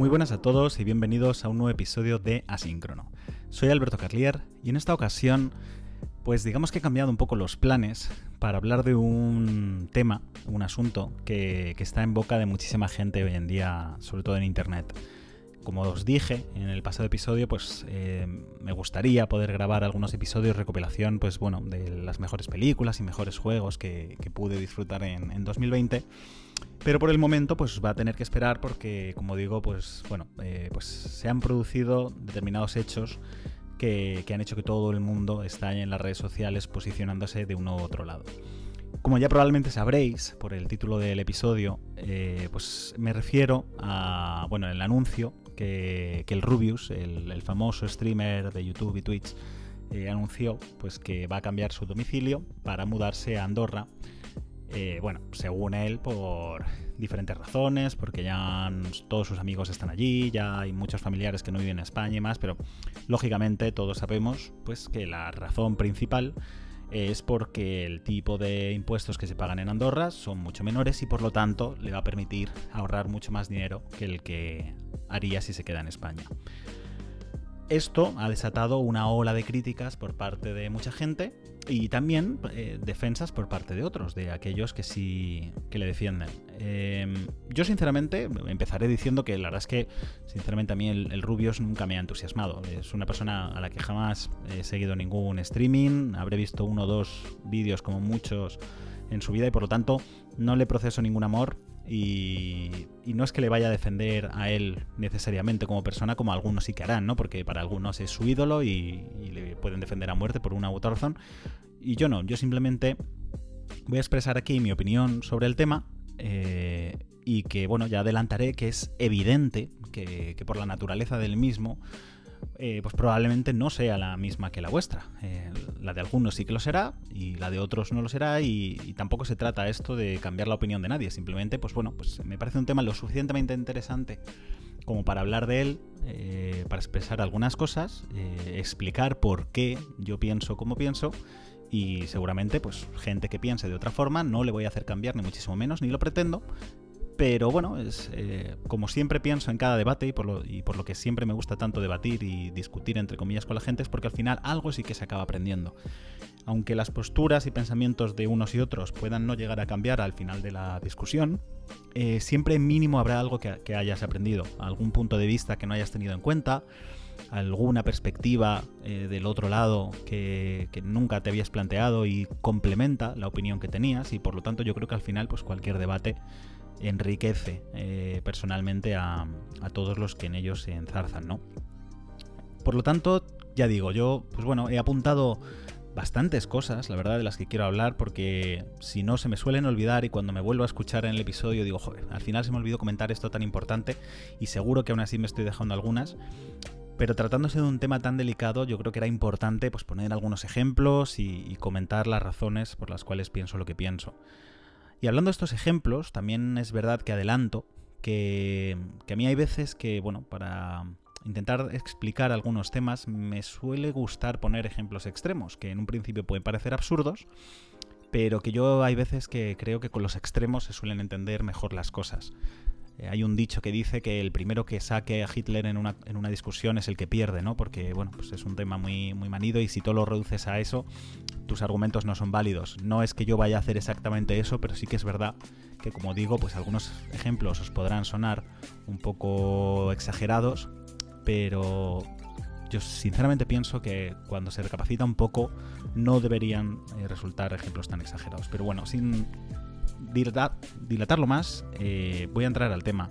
Muy buenas a todos y bienvenidos a un nuevo episodio de Asíncrono. Soy Alberto Carlier y en esta ocasión, pues digamos que he cambiado un poco los planes para hablar de un tema, un asunto que, está en boca de muchísima gente hoy en día, sobre todo en Internet. Como os dije en el pasado episodio, pues eh, me gustaría poder grabar algunos episodios recopilación, pues bueno, de las mejores películas y mejores juegos que, pude disfrutar en, en 2020 pero por el momento, pues va a tener que esperar porque, como digo, pues bueno, eh, pues se han producido determinados hechos que, han hecho que todo el mundo está en las redes sociales posicionándose de uno u otro lado. Como ya probablemente sabréis por el título del episodio, eh, pues me refiero a, bueno, el anuncio que, el Rubius, el, famoso streamer de YouTube y Twitch, eh, anunció pues que va a cambiar su domicilio para mudarse a Andorra eh, bueno, según él, por diferentes razones, porque ya todos sus amigos están allí, ya hay muchos familiares que no viven en España y más, pero lógicamente todos sabemos pues que la razón principal es porque el tipo de impuestos que se pagan en Andorra son mucho menores y por lo tanto le va a permitir ahorrar mucho más dinero que el que haría si se queda en España. Esto ha desatado una ola de críticas por parte de mucha gente y también eh, defensas por parte de otros, de aquellos que sí que le defienden. Em, yo sinceramente empezaré diciendo que la verdad es que sinceramente a mí el, el, Rubius nunca me ha entusiasmado. Es una persona a la que jamás he seguido ningún streaming, habré visto uno o dos vídeos como muchos en su vida y por lo tanto no le proceso ningún amor y, no es que le vaya a defender a él necesariamente como persona, como algunos sí que harán, ¿no? Porque para algunos es su ídolo y, le pueden defender a muerte por una u otra razón. Y yo no, yo simplemente voy a expresar aquí mi opinión sobre el tema. Eh, y que, bueno, ya adelantaré que es evidente que, que por la naturaleza del mismo eh, pues probablemente no sea la misma que la vuestra. Eh, la de algunos sí que lo será y la de otros no lo será y, tampoco se trata esto de cambiar la opinión de nadie. Simplemente, pues bueno, pues me parece un tema lo suficientemente interesante como para hablar de él, eh, para expresar algunas cosas, explicar por qué yo pienso como pienso y seguramente pues gente que piense de otra forma no le voy a hacer cambiar ni muchísimo menos, ni lo pretendo, pero bueno, es, eh, como siempre pienso en cada debate y por, lo, y por lo que siempre me gusta tanto debatir y discutir entre comillas con la gente es porque al final algo sí que se acaba aprendiendo. Aunque las posturas y pensamientos de unos y otros puedan no llegar a cambiar al final de la discusión, eh, siempre mínimo habrá algo que, hayas aprendido, algún punto de vista que no hayas tenido en cuenta, alguna perspectiva eh, del otro lado que, que, nunca te habías planteado y complementa la opinión que tenías y por lo tanto yo creo que al final pues cualquier debate enriquece eh, personalmente a, todos los que en ellos se enzarzan, ¿no? Por lo tanto, ya digo, yo, pues bueno, he apuntado bastantes cosas, la verdad, de las que quiero hablar, porque si no se me suelen olvidar y cuando me vuelvo a escuchar en el episodio digo, joder, al final se me olvidó comentar esto tan importante y seguro que aún así me estoy dejando algunas. Pero tratándose de un tema tan delicado, yo creo que era importante pues, poner algunos ejemplos y comentar las razones por las cuales pienso lo que pienso. Y hablando de estos ejemplos, también es verdad que adelanto que, a mí hay veces que, bueno, para intentar explicar algunos temas me suele gustar poner ejemplos extremos, que en un principio pueden parecer absurdos, pero que yo hay veces que creo que con los extremos se suelen entender mejor las cosas. Eh, hay un dicho que dice que el primero que saque a Hitler en una, en una, discusión es el que pierde, ¿no? Porque, bueno, pues es un tema muy, muy manido y si tú lo reduces a eso, tus argumentos no son válidos. No es que yo vaya a hacer exactamente eso, pero sí que es verdad que, como digo, pues algunos ejemplos os podrán sonar un poco exagerados, pero yo sinceramente pienso que cuando se recapacita un poco no deberían eh, resultar ejemplos tan exagerados. Pero bueno, sin dilatarlo más, eh, voy a entrar al tema.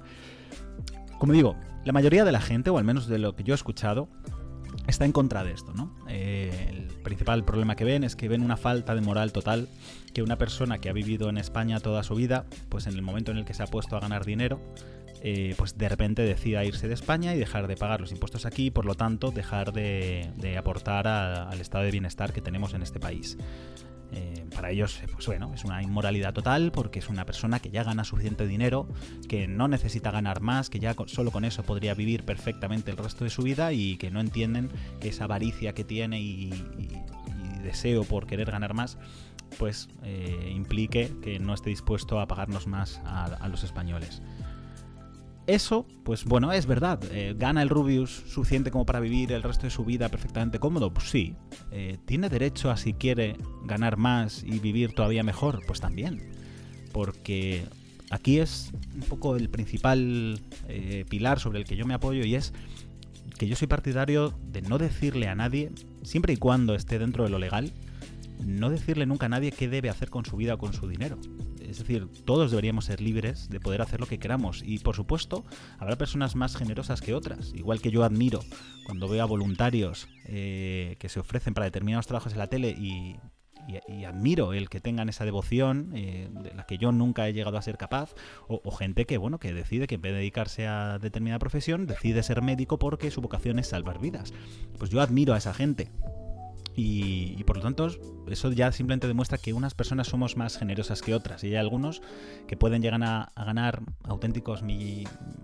Como digo, la mayoría de la gente, o al menos de lo que yo he escuchado, está en contra de esto, ¿no? Eh, el principal problema que ven es que ven una falta de moral total que una persona que ha vivido en España toda su vida, pues en el momento en el que se ha puesto a ganar dinero, eh, pues de repente decida irse de España y dejar de pagar los impuestos aquí y por lo tanto dejar de, aportar al estado de bienestar que tenemos en este país. Eh, para ellos, pues bueno, es una inmoralidad total porque es una persona que ya gana suficiente dinero, que no necesita ganar más, que ya solo con eso podría vivir perfectamente el resto de su vida y que no entienden que esa avaricia que tiene y, deseo por querer ganar más, pues eh, implique que no esté dispuesto a pagarnos más a los españoles. Eso, pues bueno, es verdad. Eh, ¿Gana el Rubius suficiente como para vivir el resto de su vida perfectamente cómodo? Pues sí. Eh, ¿Tiene derecho a si quiere ganar más y vivir todavía mejor? Pues también. Porque aquí es un poco el principal eh, pilar sobre el que yo me apoyo y es que yo soy partidario de no decirle a nadie, siempre y cuando esté dentro de lo legal, no decirle nunca a nadie qué debe hacer con su vida o con su dinero. Es decir, todos deberíamos ser libres de poder hacer lo que queramos. Y por supuesto, habrá personas más generosas que otras. Igual que yo admiro cuando veo a voluntarios eh, que se ofrecen para determinados trabajos en la tele y, admiro el que tengan esa devoción eh, de la que yo nunca he llegado a ser capaz o, o, gente que bueno que decide que en vez de dedicarse a determinada profesión decide ser médico porque su vocación es salvar vidas pues yo admiro a esa gente y, por lo tanto, eso ya simplemente demuestra que unas personas somos más generosas que otras. Y hay algunos que pueden llegar a, ganar auténticos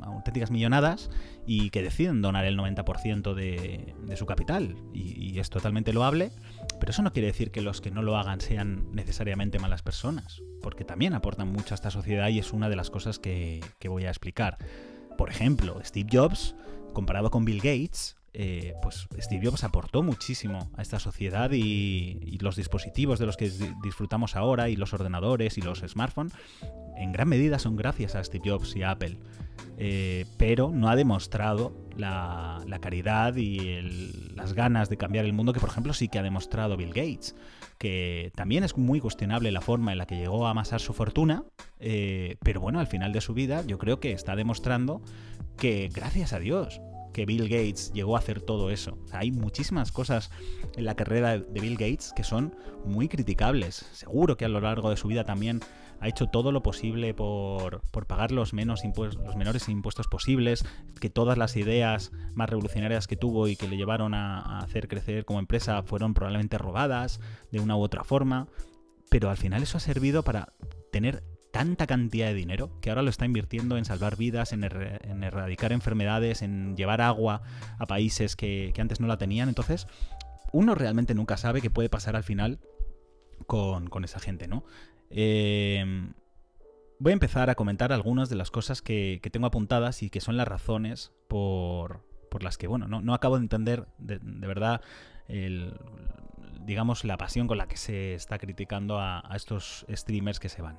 auténticas millonadas y que deciden donar el 90% de, su capital. Y, es totalmente loable. Pero eso no quiere decir que los que no lo hagan sean necesariamente malas personas. Porque también aportan mucho a esta sociedad y es una de las cosas que voy a explicar. Por ejemplo, Steve Jobs, comparado con Bill Gates, eh, pues Steve Jobs aportó muchísimo a esta sociedad y, los dispositivos de los que disfrutamos ahora y los ordenadores y los smartphones en gran medida son gracias a Steve Jobs y Apple. Eh, pero no ha demostrado la, caridad y las ganas de cambiar el mundo que por ejemplo sí que ha demostrado Bill Gates, que también es muy cuestionable la forma en la que llegó a amasar su fortuna, eh, pero bueno, al final de su vida yo creo que está demostrando que gracias a Dios que Bill Gates llegó a hacer todo eso. hay muchísimas cosas en la carrera de Bill Gates que son muy criticables. Seguro que a lo largo de su vida también ha hecho todo lo posible por, pagar los, menos los menores impuestos posibles, que todas las ideas más revolucionarias que tuvo y que le llevaron a hacer crecer como empresa fueron probablemente robadas de una u otra forma. Pero al final eso ha servido para tener tanta cantidad de dinero que ahora lo está invirtiendo en salvar vidas, en, erradicar enfermedades, en llevar agua a países que, antes no la tenían. Entonces, uno realmente nunca sabe qué puede pasar al final con, esa gente, ¿no? Em, voy a empezar a comentar algunas de las cosas que, tengo apuntadas y que son las razones por, las que, bueno, no, acabo de entender de, verdad digamos, la pasión con la que se está criticando a estos streamers que se van.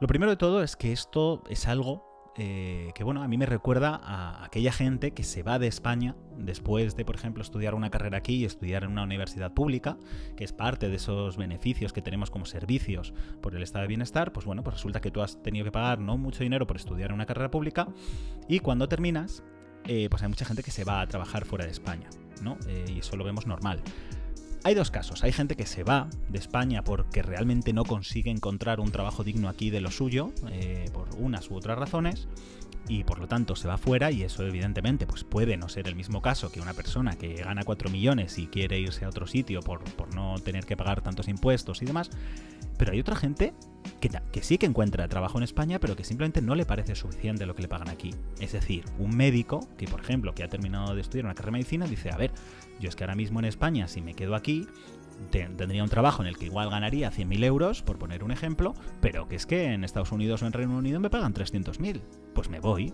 Lo primero de todo es que esto es algo eh, que, bueno, a mí me recuerda a aquella gente que se va de España después de, por ejemplo, estudiar una carrera aquí y estudiar en una universidad pública, que es parte de esos beneficios que tenemos como servicios por el estado de bienestar, pues bueno, pues resulta que tú has tenido que pagar no mucho dinero por estudiar en una carrera pública y cuando terminas, eh, pues hay mucha gente que se va a trabajar fuera de España, ¿no? Eh, y eso lo vemos normal. Hay dos casos. Hay gente que se va de España porque realmente no consigue encontrar un trabajo digno aquí de lo suyo, eh, por unas u otras razones, y por lo tanto se va fuera y eso evidentemente pues puede no ser el mismo caso que una persona que gana 4 millones y quiere irse a otro sitio por, no tener que pagar tantos impuestos y demás. Pero hay otra gente que, que, sí que encuentra trabajo en España, pero que simplemente no le parece suficiente lo que le pagan aquí. Es decir, un médico que, por ejemplo, que ha terminado de estudiar una carrera de medicina, dice, a ver, yo es que ahora mismo en España, si me quedo aquí, tendría un trabajo en el que igual ganaría 100.000 euros, por poner un ejemplo, pero que es que en Estados Unidos o en Reino Unido me pagan 300.000. Pues me voy.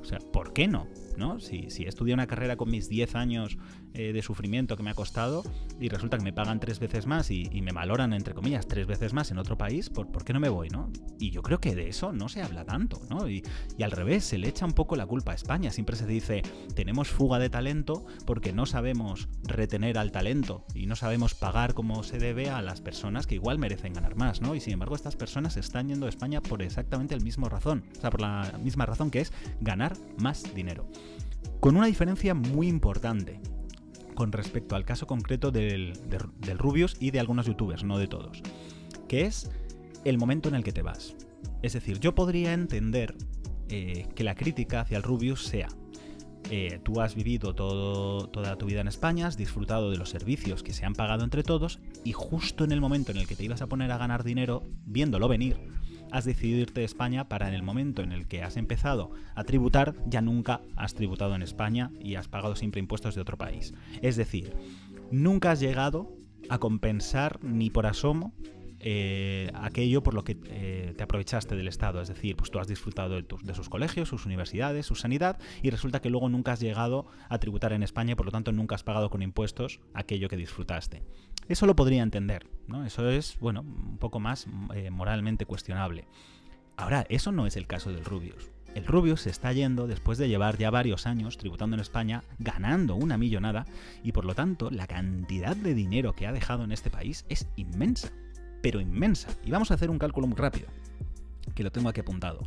O sea, ¿por qué no? ¿No? Si, si he estudiado una carrera con mis 10 años eh, de sufrimiento que me ha costado y resulta que me pagan tres veces más y, me valoran, entre comillas, tres veces más en otro país, ¿por, ¿por, qué no me voy, no? Y yo creo que de eso no se habla tanto, ¿no? Y, al revés, se le echa un poco la culpa a España. Siempre se dice, tenemos fuga de talento porque no sabemos retener al talento y no sabemos pagar como se debe a las personas que igual merecen ganar más. Y sin embargo, estas personas están yendo a España por exactamente el mismo razón, o sea, por la misma razón que es ganar más dinero. Con una diferencia muy importante con respecto al caso concreto del, Rubius y de algunos youtubers, no de todos, que es el momento en el que te vas. Es decir, yo podría entender eh, que la crítica hacia el Rubius sea, eh, tú has vivido toda tu vida en España, has disfrutado de los servicios que se han pagado entre todos y justo en el momento en el que te ibas a poner a ganar dinero, viéndolo venir, has decidido irte de España para en el momento en el que has empezado a tributar, ya nunca has tributado en España y has pagado siempre impuestos de otro país. Es decir, nunca has llegado a compensar ni por asomo eh, aquello por lo que eh, te aprovechaste del Estado. Es decir, pues tú has disfrutado de, de, sus colegios, sus universidades, su sanidad y resulta que luego nunca has llegado a tributar en España y por lo tanto nunca has pagado con impuestos aquello que disfrutaste. Eso lo podría entender, ¿no? Eso es, bueno, un poco más eh, moralmente cuestionable. Ahora, eso no es el caso del Rubius. El Rubius se está yendo después de llevar ya varios años tributando en España, ganando una millonada, y por lo tanto la cantidad de dinero que ha dejado en este país es inmensa, pero inmensa. Y vamos a hacer un cálculo muy rápido, que lo tengo aquí apuntado.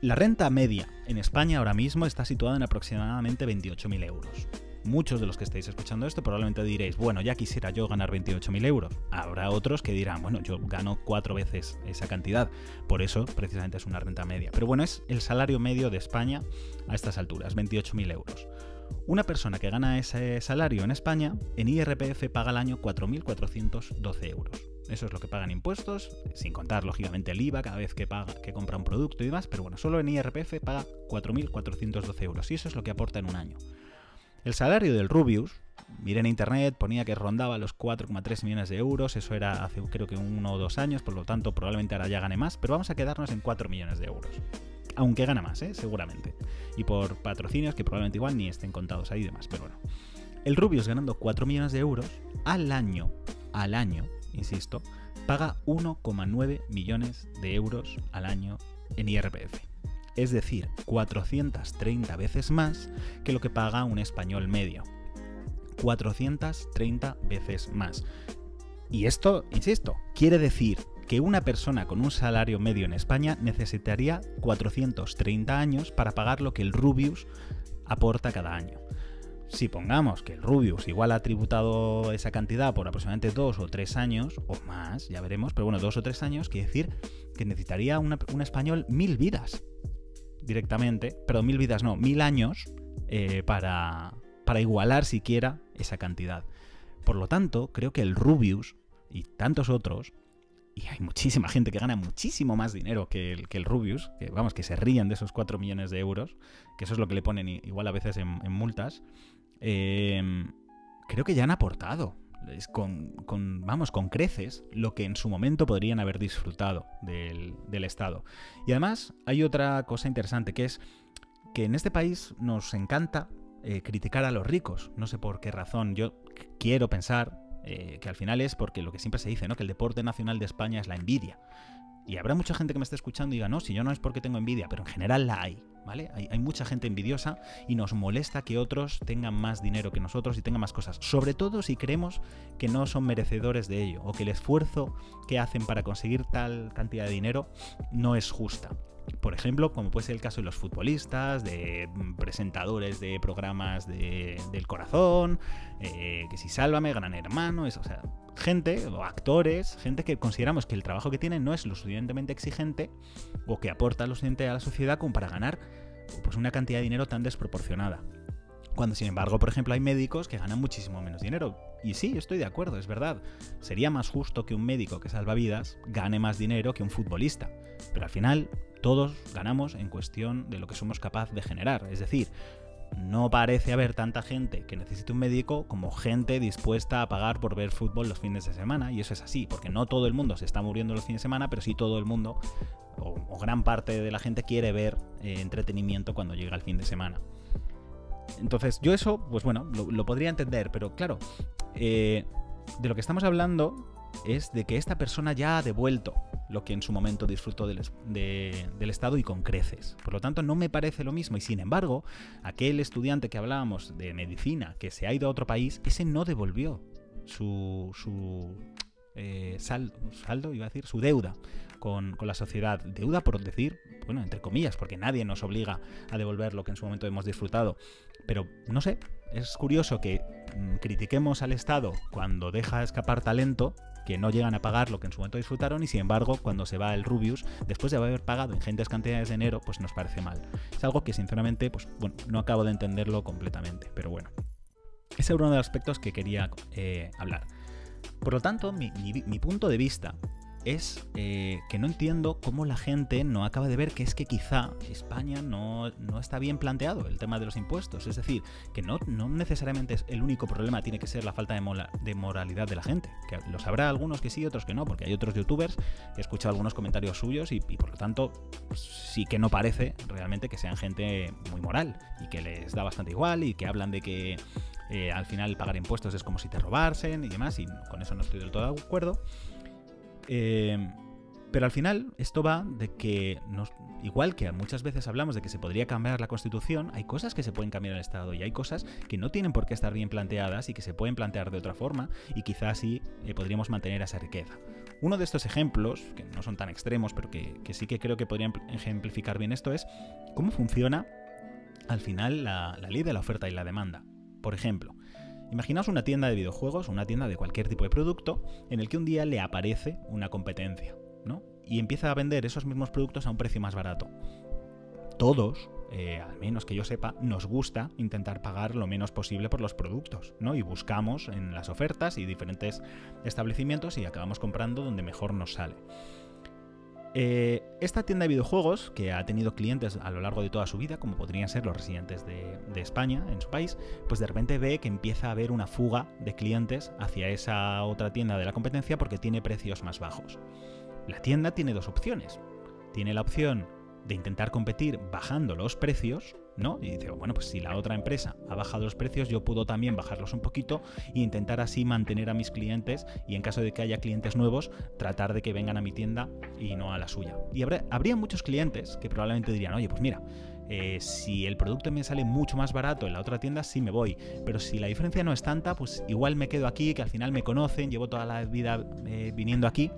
La renta media en España ahora mismo está situada en aproximadamente 28.000 euros. Muchos de los que estáis escuchando esto probablemente diréis, bueno, ya quisiera yo ganar 28.000 euros. Habrá otros que dirán, bueno, yo gano cuatro veces esa cantidad. Por eso, precisamente, es una renta media. Pero bueno, es el salario medio de España a estas alturas, 28.000 euros. Una persona que gana ese salario en España, en IRPF paga al año 4.412 euros. Eso es lo que pagan impuestos, sin contar lógicamente el IVA cada vez que, que compra un producto y demás, pero bueno, solo en IRPF paga 4.412 euros y eso es lo que aporta en un año. El salario del Rubius, miré en internet, ponía que rondaba los 4,3 millones de euros, eso era hace creo que uno o dos años, por lo tanto probablemente ahora ya gane más, pero vamos a quedarnos en 4 millones de euros. Aunque gana más, ¿eh? seguramente. Y por patrocinios que probablemente igual ni estén contados ahí y demás, pero bueno. El Rubius ganando 4 millones de euros al año, al año, insisto, paga 1,9 millones de euros al año en IRPF es decir, 430 veces más que lo que paga un español medio. 430 veces más. Y esto, insisto, quiere decir que una persona con un salario medio en España necesitaría 430 años para pagar lo que el Rubius aporta cada año. Si pongamos que el Rubius igual ha tributado esa cantidad por aproximadamente dos o tres años, o más, ya veremos, pero bueno, dos o tres años, quiere decir que necesitaría un español mil vidas directamente, pero mil vidas no, mil años eh, para, para igualar siquiera esa cantidad. Por lo tanto, creo que el Rubius y tantos otros, y hay muchísima gente que gana muchísimo más dinero que el, que el Rubius, que vamos, que se ríen de esos 4 millones de euros, que eso es lo que le ponen igual a veces en, multas, eh, creo que ya han aportado con, vamos, con creces lo que en su momento podrían haber disfrutado del, Estado. Y además hay otra cosa interesante que es que en este país nos encanta eh, criticar a los ricos. No sé por qué razón. Yo quiero pensar eh, que al final es porque lo que siempre se dice, ¿no? Que el deporte nacional de España es la envidia. Y habrá mucha gente que me esté escuchando y diga, no, si yo no es porque tengo envidia, pero en general la hay. ¿vale? Hay, mucha gente envidiosa y nos molesta que otros tengan más dinero que nosotros y tengan más cosas. Sobre todo si creemos que no son merecedores de ello o que el esfuerzo que hacen para conseguir tal cantidad de dinero no es justa. Por ejemplo, como puede ser el caso de los futbolistas, de presentadores de programas del corazón, eh, que si sálvame, gran hermano, eso, o sea, gente o actores, gente que consideramos que el trabajo que tienen no es lo suficientemente exigente o que aporta lo suficiente a la sociedad como para ganar pues, una cantidad de dinero tan desproporcionada. Cuando sin embargo, por ejemplo, hay médicos que ganan muchísimo menos dinero. Y sí, estoy de acuerdo, es verdad. Sería más justo que un médico que salva vidas gane más dinero que un futbolista. Pero al final, todos ganamos en cuestión de lo que somos capaces de generar. Es decir, no parece haber tanta gente que necesite un médico como gente dispuesta a pagar por ver fútbol los fines de semana. Y eso es así, porque no todo el mundo se está muriendo los fines de semana, pero sí todo el mundo, o, gran parte de la gente, quiere ver eh, entretenimiento cuando llega el fin de semana. Entonces, yo eso, pues bueno, lo, podría entender, pero claro, eh, de lo que estamos hablando es de que esta persona ya ha devuelto lo que en su momento disfrutó del, del, Estado y con creces. Por lo tanto, no me parece lo mismo. Y sin embargo, aquel estudiante que hablábamos de medicina que se ha ido a otro país, ese no devolvió su, su eh, saldo, iba a decir, su deuda con, la sociedad. Deuda por decir, bueno, entre comillas, porque nadie nos obliga a devolver lo que en su momento hemos disfrutado. Pero no sé, es curioso que mm, critiquemos al Estado cuando deja escapar talento que no llegan a pagar lo que en su momento disfrutaron y sin embargo cuando se va el Rubius, después de haber pagado ingentes cantidades de dinero, pues nos parece mal. Es algo que sinceramente, pues bueno, no acabo de entenderlo completamente, pero bueno. Ese era uno de los aspectos que quería eh, hablar. Por lo tanto, mi, punto de vista es eh, que no entiendo cómo la gente no acaba de ver que es que quizá España no, está bien planteado el tema de los impuestos. Es decir, que no, no necesariamente es el único problema tiene que ser la falta de, de moralidad de la gente. Que los habrá algunos que sí, otros que no, porque hay otros youtubers que he escuchado algunos comentarios suyos y, por lo tanto pues, sí que no parece realmente que sean gente muy moral y que les da bastante igual y que hablan de que eh, al final pagar impuestos es como si te robasen y demás, y con eso no estoy del todo de acuerdo. Eh, pero al final esto va de que, igual que muchas veces hablamos de que se podría cambiar la constitución, hay cosas que se pueden cambiar en el Estado y hay cosas que no tienen por qué estar bien planteadas y que se pueden plantear de otra forma y quizás así eh, podríamos mantener esa riqueza. Uno de estos ejemplos, que no son tan extremos, pero que, sí que creo que podrían ejemplificar bien esto, es cómo funciona al final la ley de la oferta y la demanda. Por ejemplo, imaginaos una tienda de videojuegos, una tienda de cualquier tipo de producto, en el que un día le aparece una competencia, ¿no? Y empieza a vender esos mismos productos a un precio más barato. Todos, eh, al menos que yo sepa, nos gusta intentar pagar lo menos posible por los productos, ¿no? Y buscamos en las ofertas y diferentes establecimientos y acabamos comprando donde mejor nos sale. Eh, esta tienda de videojuegos, que ha tenido clientes a lo largo de toda su vida, como podrían ser los residentes de, España en su país, pues de repente ve que empieza a haber una fuga de clientes hacia esa otra tienda de la competencia porque tiene precios más bajos. La tienda tiene dos opciones. Tiene la opción de intentar competir bajando los precios, ¿no? Y dice, bueno, pues si la otra empresa ha bajado los precios, yo puedo también bajarlos un poquito e intentar así mantener a mis clientes y en caso de que haya clientes nuevos, tratar de que vengan a mi tienda y no a la suya. Y habría muchos clientes que probablemente dirían, oye, pues mira, eh, si el producto me sale mucho más barato en la otra tienda, sí me voy. Pero si la diferencia no es tanta, pues igual me quedo aquí, que al final me conocen, llevo toda la vida eh, viniendo aquí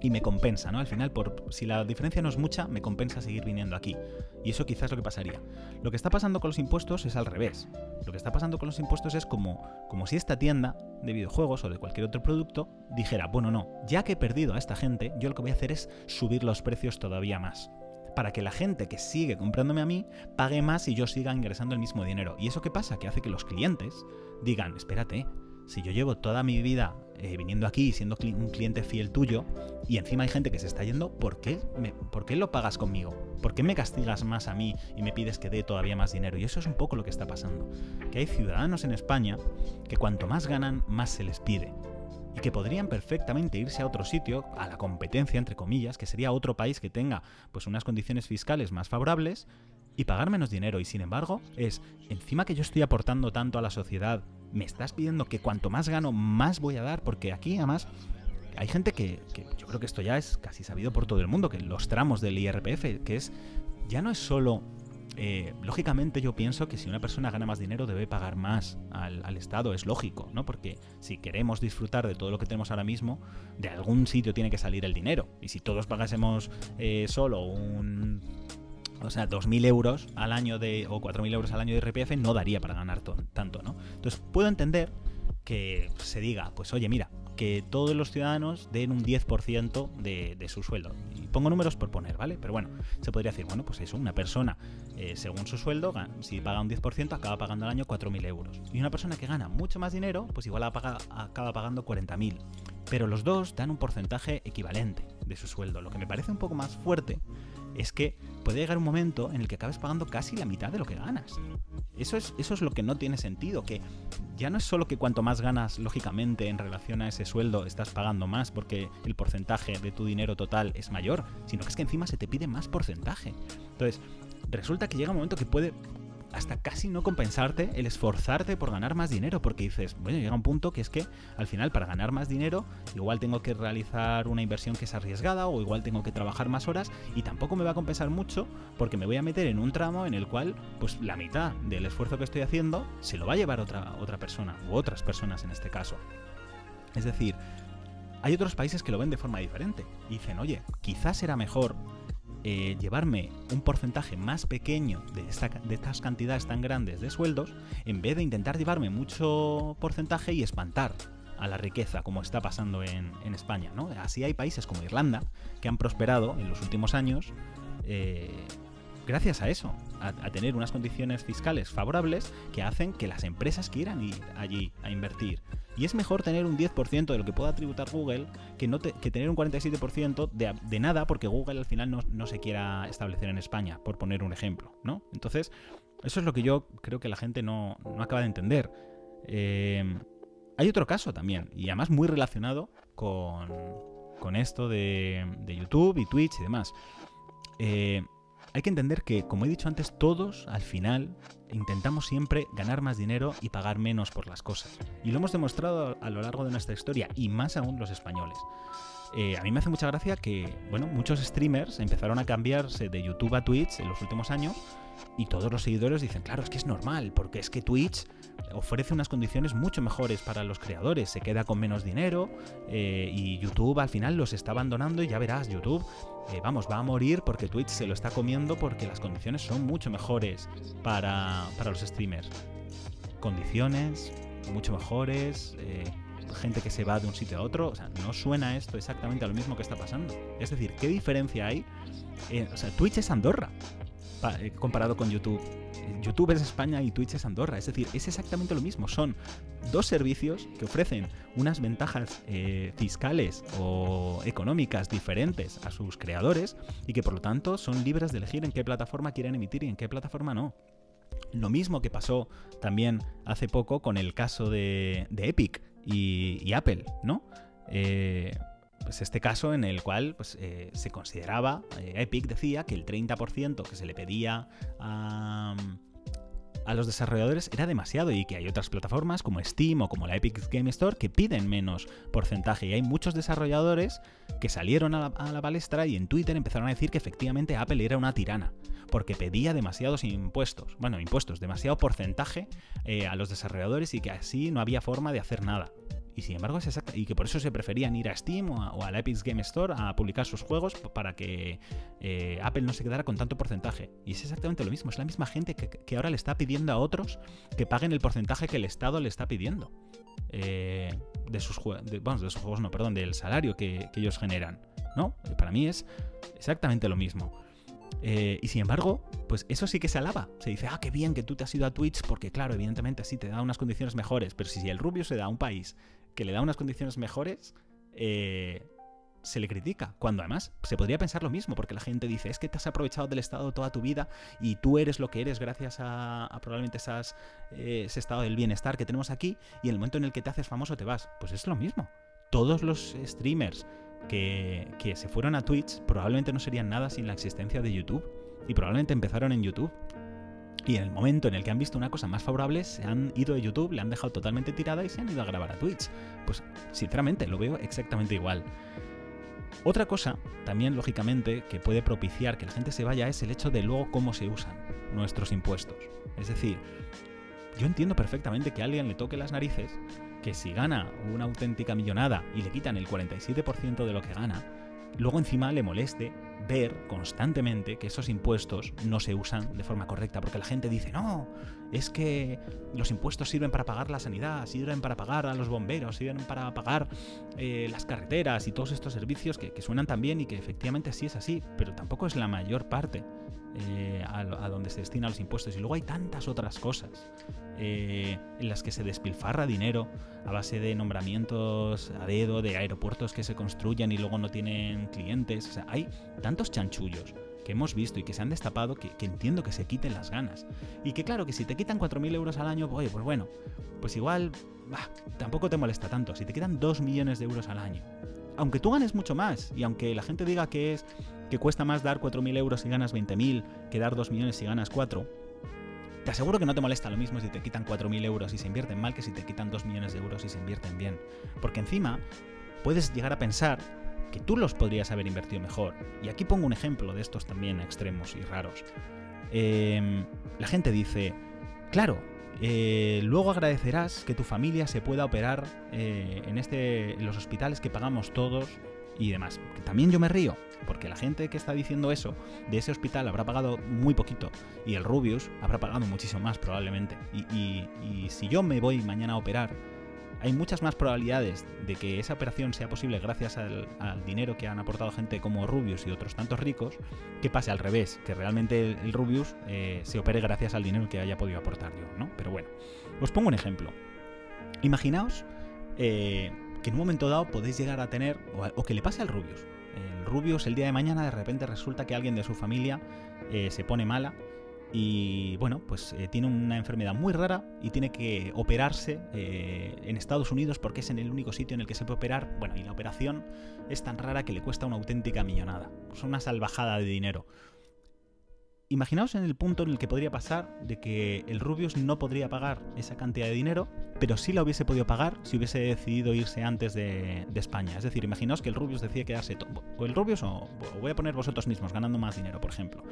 y me compensa, ¿no? Al final, por, si la diferencia no es mucha, me compensa seguir viniendo aquí. Y eso quizás es lo que pasaría. Lo que está pasando con los impuestos es al revés. Lo que está pasando con los impuestos es como, como si esta tienda de videojuegos o de cualquier otro producto dijera, bueno, no, ya que he perdido a esta gente, yo lo que voy a hacer es subir los precios todavía más. Para que la gente que sigue comprándome a mí pague más y yo siga ingresando el mismo dinero. ¿Y eso qué pasa? Que hace que los clientes digan, espérate, si yo llevo toda mi vida eh, viniendo aquí y siendo un cliente fiel tuyo y encima hay gente que se está yendo, ¿por qué, ¿por qué lo pagas conmigo? ¿Por qué me castigas más a mí y me pides que dé todavía más dinero? Y eso es un poco lo que está pasando. Que hay ciudadanos en España que cuanto más ganan, más se les pide. Y que podrían perfectamente irse a otro sitio, a la competencia, entre comillas, que sería otro país que tenga pues unas condiciones fiscales más favorables y pagar menos dinero. Y sin embargo, es, encima que yo estoy aportando tanto a la sociedad me estás pidiendo que cuanto más gano, más voy a dar, porque aquí además hay gente que, yo creo que esto ya es casi sabido por todo el mundo, que los tramos del IRPF, que es, ya no es solo... Eh, lógicamente yo pienso que si una persona gana más dinero debe pagar más al, Estado, es lógico, ¿no? Porque si queremos disfrutar de todo lo que tenemos ahora mismo, de algún sitio tiene que salir el dinero. Y si todos pagásemos eh, solo un o sea, 2.000 euros al año de, o 4.000 euros al año de RPF no daría para ganar tanto, ¿no? Entonces, puedo entender que se diga, pues oye, mira, que todos los ciudadanos den un 10% de, de, su sueldo. Y pongo números por poner, ¿vale? Pero bueno, se podría decir, bueno, pues eso, una persona, eh, según su sueldo, si paga un 10%, acaba pagando al año 4.000 euros. Y una persona que gana mucho más dinero, pues igual acaba pagando 40.000. Pero los dos dan un porcentaje equivalente de su sueldo. Lo que me parece un poco más fuerte es que puede llegar un momento en el que acabes pagando casi la mitad de lo que ganas. Eso es, eso es lo que no tiene sentido, que ya no es solo que cuanto más ganas, lógicamente, en relación a ese sueldo, estás pagando más porque el porcentaje de tu dinero total es mayor, sino que es que encima se te pide más porcentaje. Entonces, resulta que llega un momento que puede hasta casi no compensarte el esforzarte por ganar más dinero, porque dices, bueno, llega un punto que es que al final para ganar más dinero igual tengo que realizar una inversión que es arriesgada o igual tengo que trabajar más horas y tampoco me va a compensar mucho porque me voy a meter en un tramo en el cual pues la mitad del esfuerzo que estoy haciendo se lo va a llevar otra, otra persona u otras personas en este caso. Es decir, hay otros países que lo ven de forma diferente y dicen, oye, quizás será mejor eh, llevarme un porcentaje más pequeño de, estas cantidades tan grandes de sueldos, en vez de intentar llevarme mucho porcentaje y espantar a la riqueza, como está pasando en, España. ¿no? Así hay países como Irlanda que han prosperado en los últimos años eh, gracias a eso. A, tener unas condiciones fiscales favorables que hacen que las empresas quieran ir allí a invertir. Y es mejor tener un 10% de lo que pueda tributar Google que, no que tener un 47% de, de, nada porque Google al final no, no, se quiera establecer en España, por poner un ejemplo, ¿no? Entonces, eso es lo que yo creo que la gente no, no acaba de entender. Eh, hay otro caso también, y además muy relacionado con, con esto de, de, YouTube y Twitch y demás. Eh, hay que entender que, como he dicho antes, todos al final intentamos siempre ganar más dinero y pagar menos por las cosas. Y lo hemos demostrado a lo largo de nuestra historia, y más aún los españoles. Eh, a mí me hace mucha gracia que, bueno, muchos streamers empezaron a cambiarse de YouTube a Twitch en los últimos años y todos los seguidores dicen, claro, es que es normal, porque es que Twitch ofrece unas condiciones mucho mejores para los creadores, se queda con menos dinero eh, y YouTube al final los está abandonando y ya verás, YouTube, eh, vamos, va a morir porque Twitch se lo está comiendo porque las condiciones son mucho mejores para, para los streamers. Condiciones mucho mejores, eh, gente que se va de un sitio a otro, o sea, no suena esto exactamente a lo mismo que está pasando. Es decir, ¿qué diferencia hay? o sea, Twitch es Andorra. Eh, comparado con YouTube. YouTube es España y Twitch es Andorra. Es decir, es exactamente lo mismo. Son dos servicios que ofrecen unas ventajas eh, fiscales o económicas diferentes a sus creadores y que por lo tanto son libres de elegir en qué plataforma quieren emitir y en qué plataforma no. Lo mismo que pasó también hace poco con el caso de, Epic y, y, Apple, ¿no? Eh, pues este caso en el cual pues, eh, se consideraba, eh, Epic decía que el 30% que se le pedía a, los desarrolladores era demasiado y que hay otras plataformas como Steam o como la Epic Game Store que piden menos porcentaje y hay muchos desarrolladores que salieron a la, palestra y en Twitter empezaron a decir que efectivamente Apple era una tirana porque pedía demasiados impuestos, bueno, impuestos, demasiado porcentaje eh, a los desarrolladores y que así no había forma de hacer nada. Y sin embargo es exacto. Y que por eso se preferían ir a Steam o a, la Epic Game Store a publicar sus juegos para que eh, Apple no se quedara con tanto porcentaje. Y es exactamente lo mismo. Es la misma gente que, ahora le está pidiendo a otros que paguen el porcentaje que el Estado le está pidiendo. Eh, de sus juegos. Bueno, de sus juegos, no, perdón, del salario que, ellos generan. ¿No? Para mí es exactamente lo mismo. Eh, y sin embargo, pues eso sí que se alaba. Se dice, ah, qué bien que tú te has ido a Twitch, porque claro, evidentemente así te da unas condiciones mejores. Pero si el rubio se da a un país que le da unas condiciones mejores, eh, se le critica. Cuando además se podría pensar lo mismo, porque la gente dice, es que te has aprovechado del Estado toda tu vida y tú eres lo que eres gracias a, probablemente esas, eh, ese estado del bienestar que tenemos aquí y en el momento en el que te haces famoso te vas. Pues es lo mismo. Todos los streamers que, que se fueron a Twitch probablemente no serían nada sin la existencia de YouTube y probablemente empezaron en YouTube. Y en el momento en el que han visto una cosa más favorable, se han ido de YouTube, le han dejado totalmente tirada y se han ido a grabar a Twitch. Pues sinceramente lo veo exactamente igual. Otra cosa, también lógicamente, que puede propiciar que la gente se vaya es el hecho de luego cómo se usan nuestros impuestos. Es decir, yo entiendo perfectamente que a alguien le toque las narices que si gana una auténtica millonada y le quitan el 47% de lo que gana, luego encima le moleste ver constantemente que esos impuestos no se usan de forma correcta, porque la gente dice, no, es que los impuestos sirven para pagar la sanidad, sirven para pagar a los bomberos, sirven para pagar eh, las carreteras y todos estos servicios que, que suenan tan bien y que efectivamente sí es así, pero tampoco es la mayor parte. Eh, a, donde se destinan los impuestos. Y luego hay tantas otras cosas eh, en las que se despilfarra dinero a base de nombramientos a dedo, de aeropuertos que se construyen y luego no tienen clientes. O sea, hay tantos chanchullos que hemos visto y que se han destapado que, entiendo que se quiten las ganas. Y que claro, que si te quitan 4.000 euros al año, oye, pues bueno, pues igual tampoco te molesta tanto. Si te quitan 2 millones de euros al año, aunque tú ganes mucho más y aunque la gente diga que es que cuesta más dar 4.000 euros si ganas 20.000 que dar 2 millones si ganas 4, te aseguro que no te molesta lo mismo si te quitan 4.000 euros y se invierten mal que si te quitan 2 millones de euros y se invierten bien. Porque encima puedes llegar a pensar que tú los podrías haber invertido mejor. Y aquí pongo un ejemplo de estos también extremos y raros. Em, la gente dice, claro, eh, luego agradecerás que tu familia se pueda operar eh, en, este, en los hospitales que pagamos todos y demás. También yo me río, porque la gente que está diciendo eso de ese hospital habrá pagado muy poquito y el Rubius habrá pagado muchísimo más probablemente. Y, si yo me voy mañana a operar, hay muchas más probabilidades de que esa operación sea posible gracias al, dinero que han aportado gente como Rubius y otros tantos ricos, que pase al revés, que realmente el, Rubius eh, se opere gracias al dinero que haya podido aportar yo, ¿no? Pero bueno, os pongo un ejemplo. Imaginaos eh, que en un momento dado podéis llegar a tener, o, que le pase al Rubius. Rubius el día de mañana de repente resulta que alguien de su familia eh, se pone mala y bueno, pues eh, tiene una enfermedad muy rara y tiene que operarse eh, en Estados Unidos porque es en el único sitio en el que se puede operar. Bueno, y la operación es tan rara que le cuesta una auténtica millonada. Es una salvajada de dinero. Imaginaos en el punto en el que podría pasar de que el Rubius no podría pagar esa cantidad de dinero, pero sí la hubiese podido pagar si hubiese decidido irse antes de, España. Es decir, imaginaos que el Rubius decide quedarse. O el Rubius o, voy a poner vosotros mismos ganando más dinero, por ejemplo.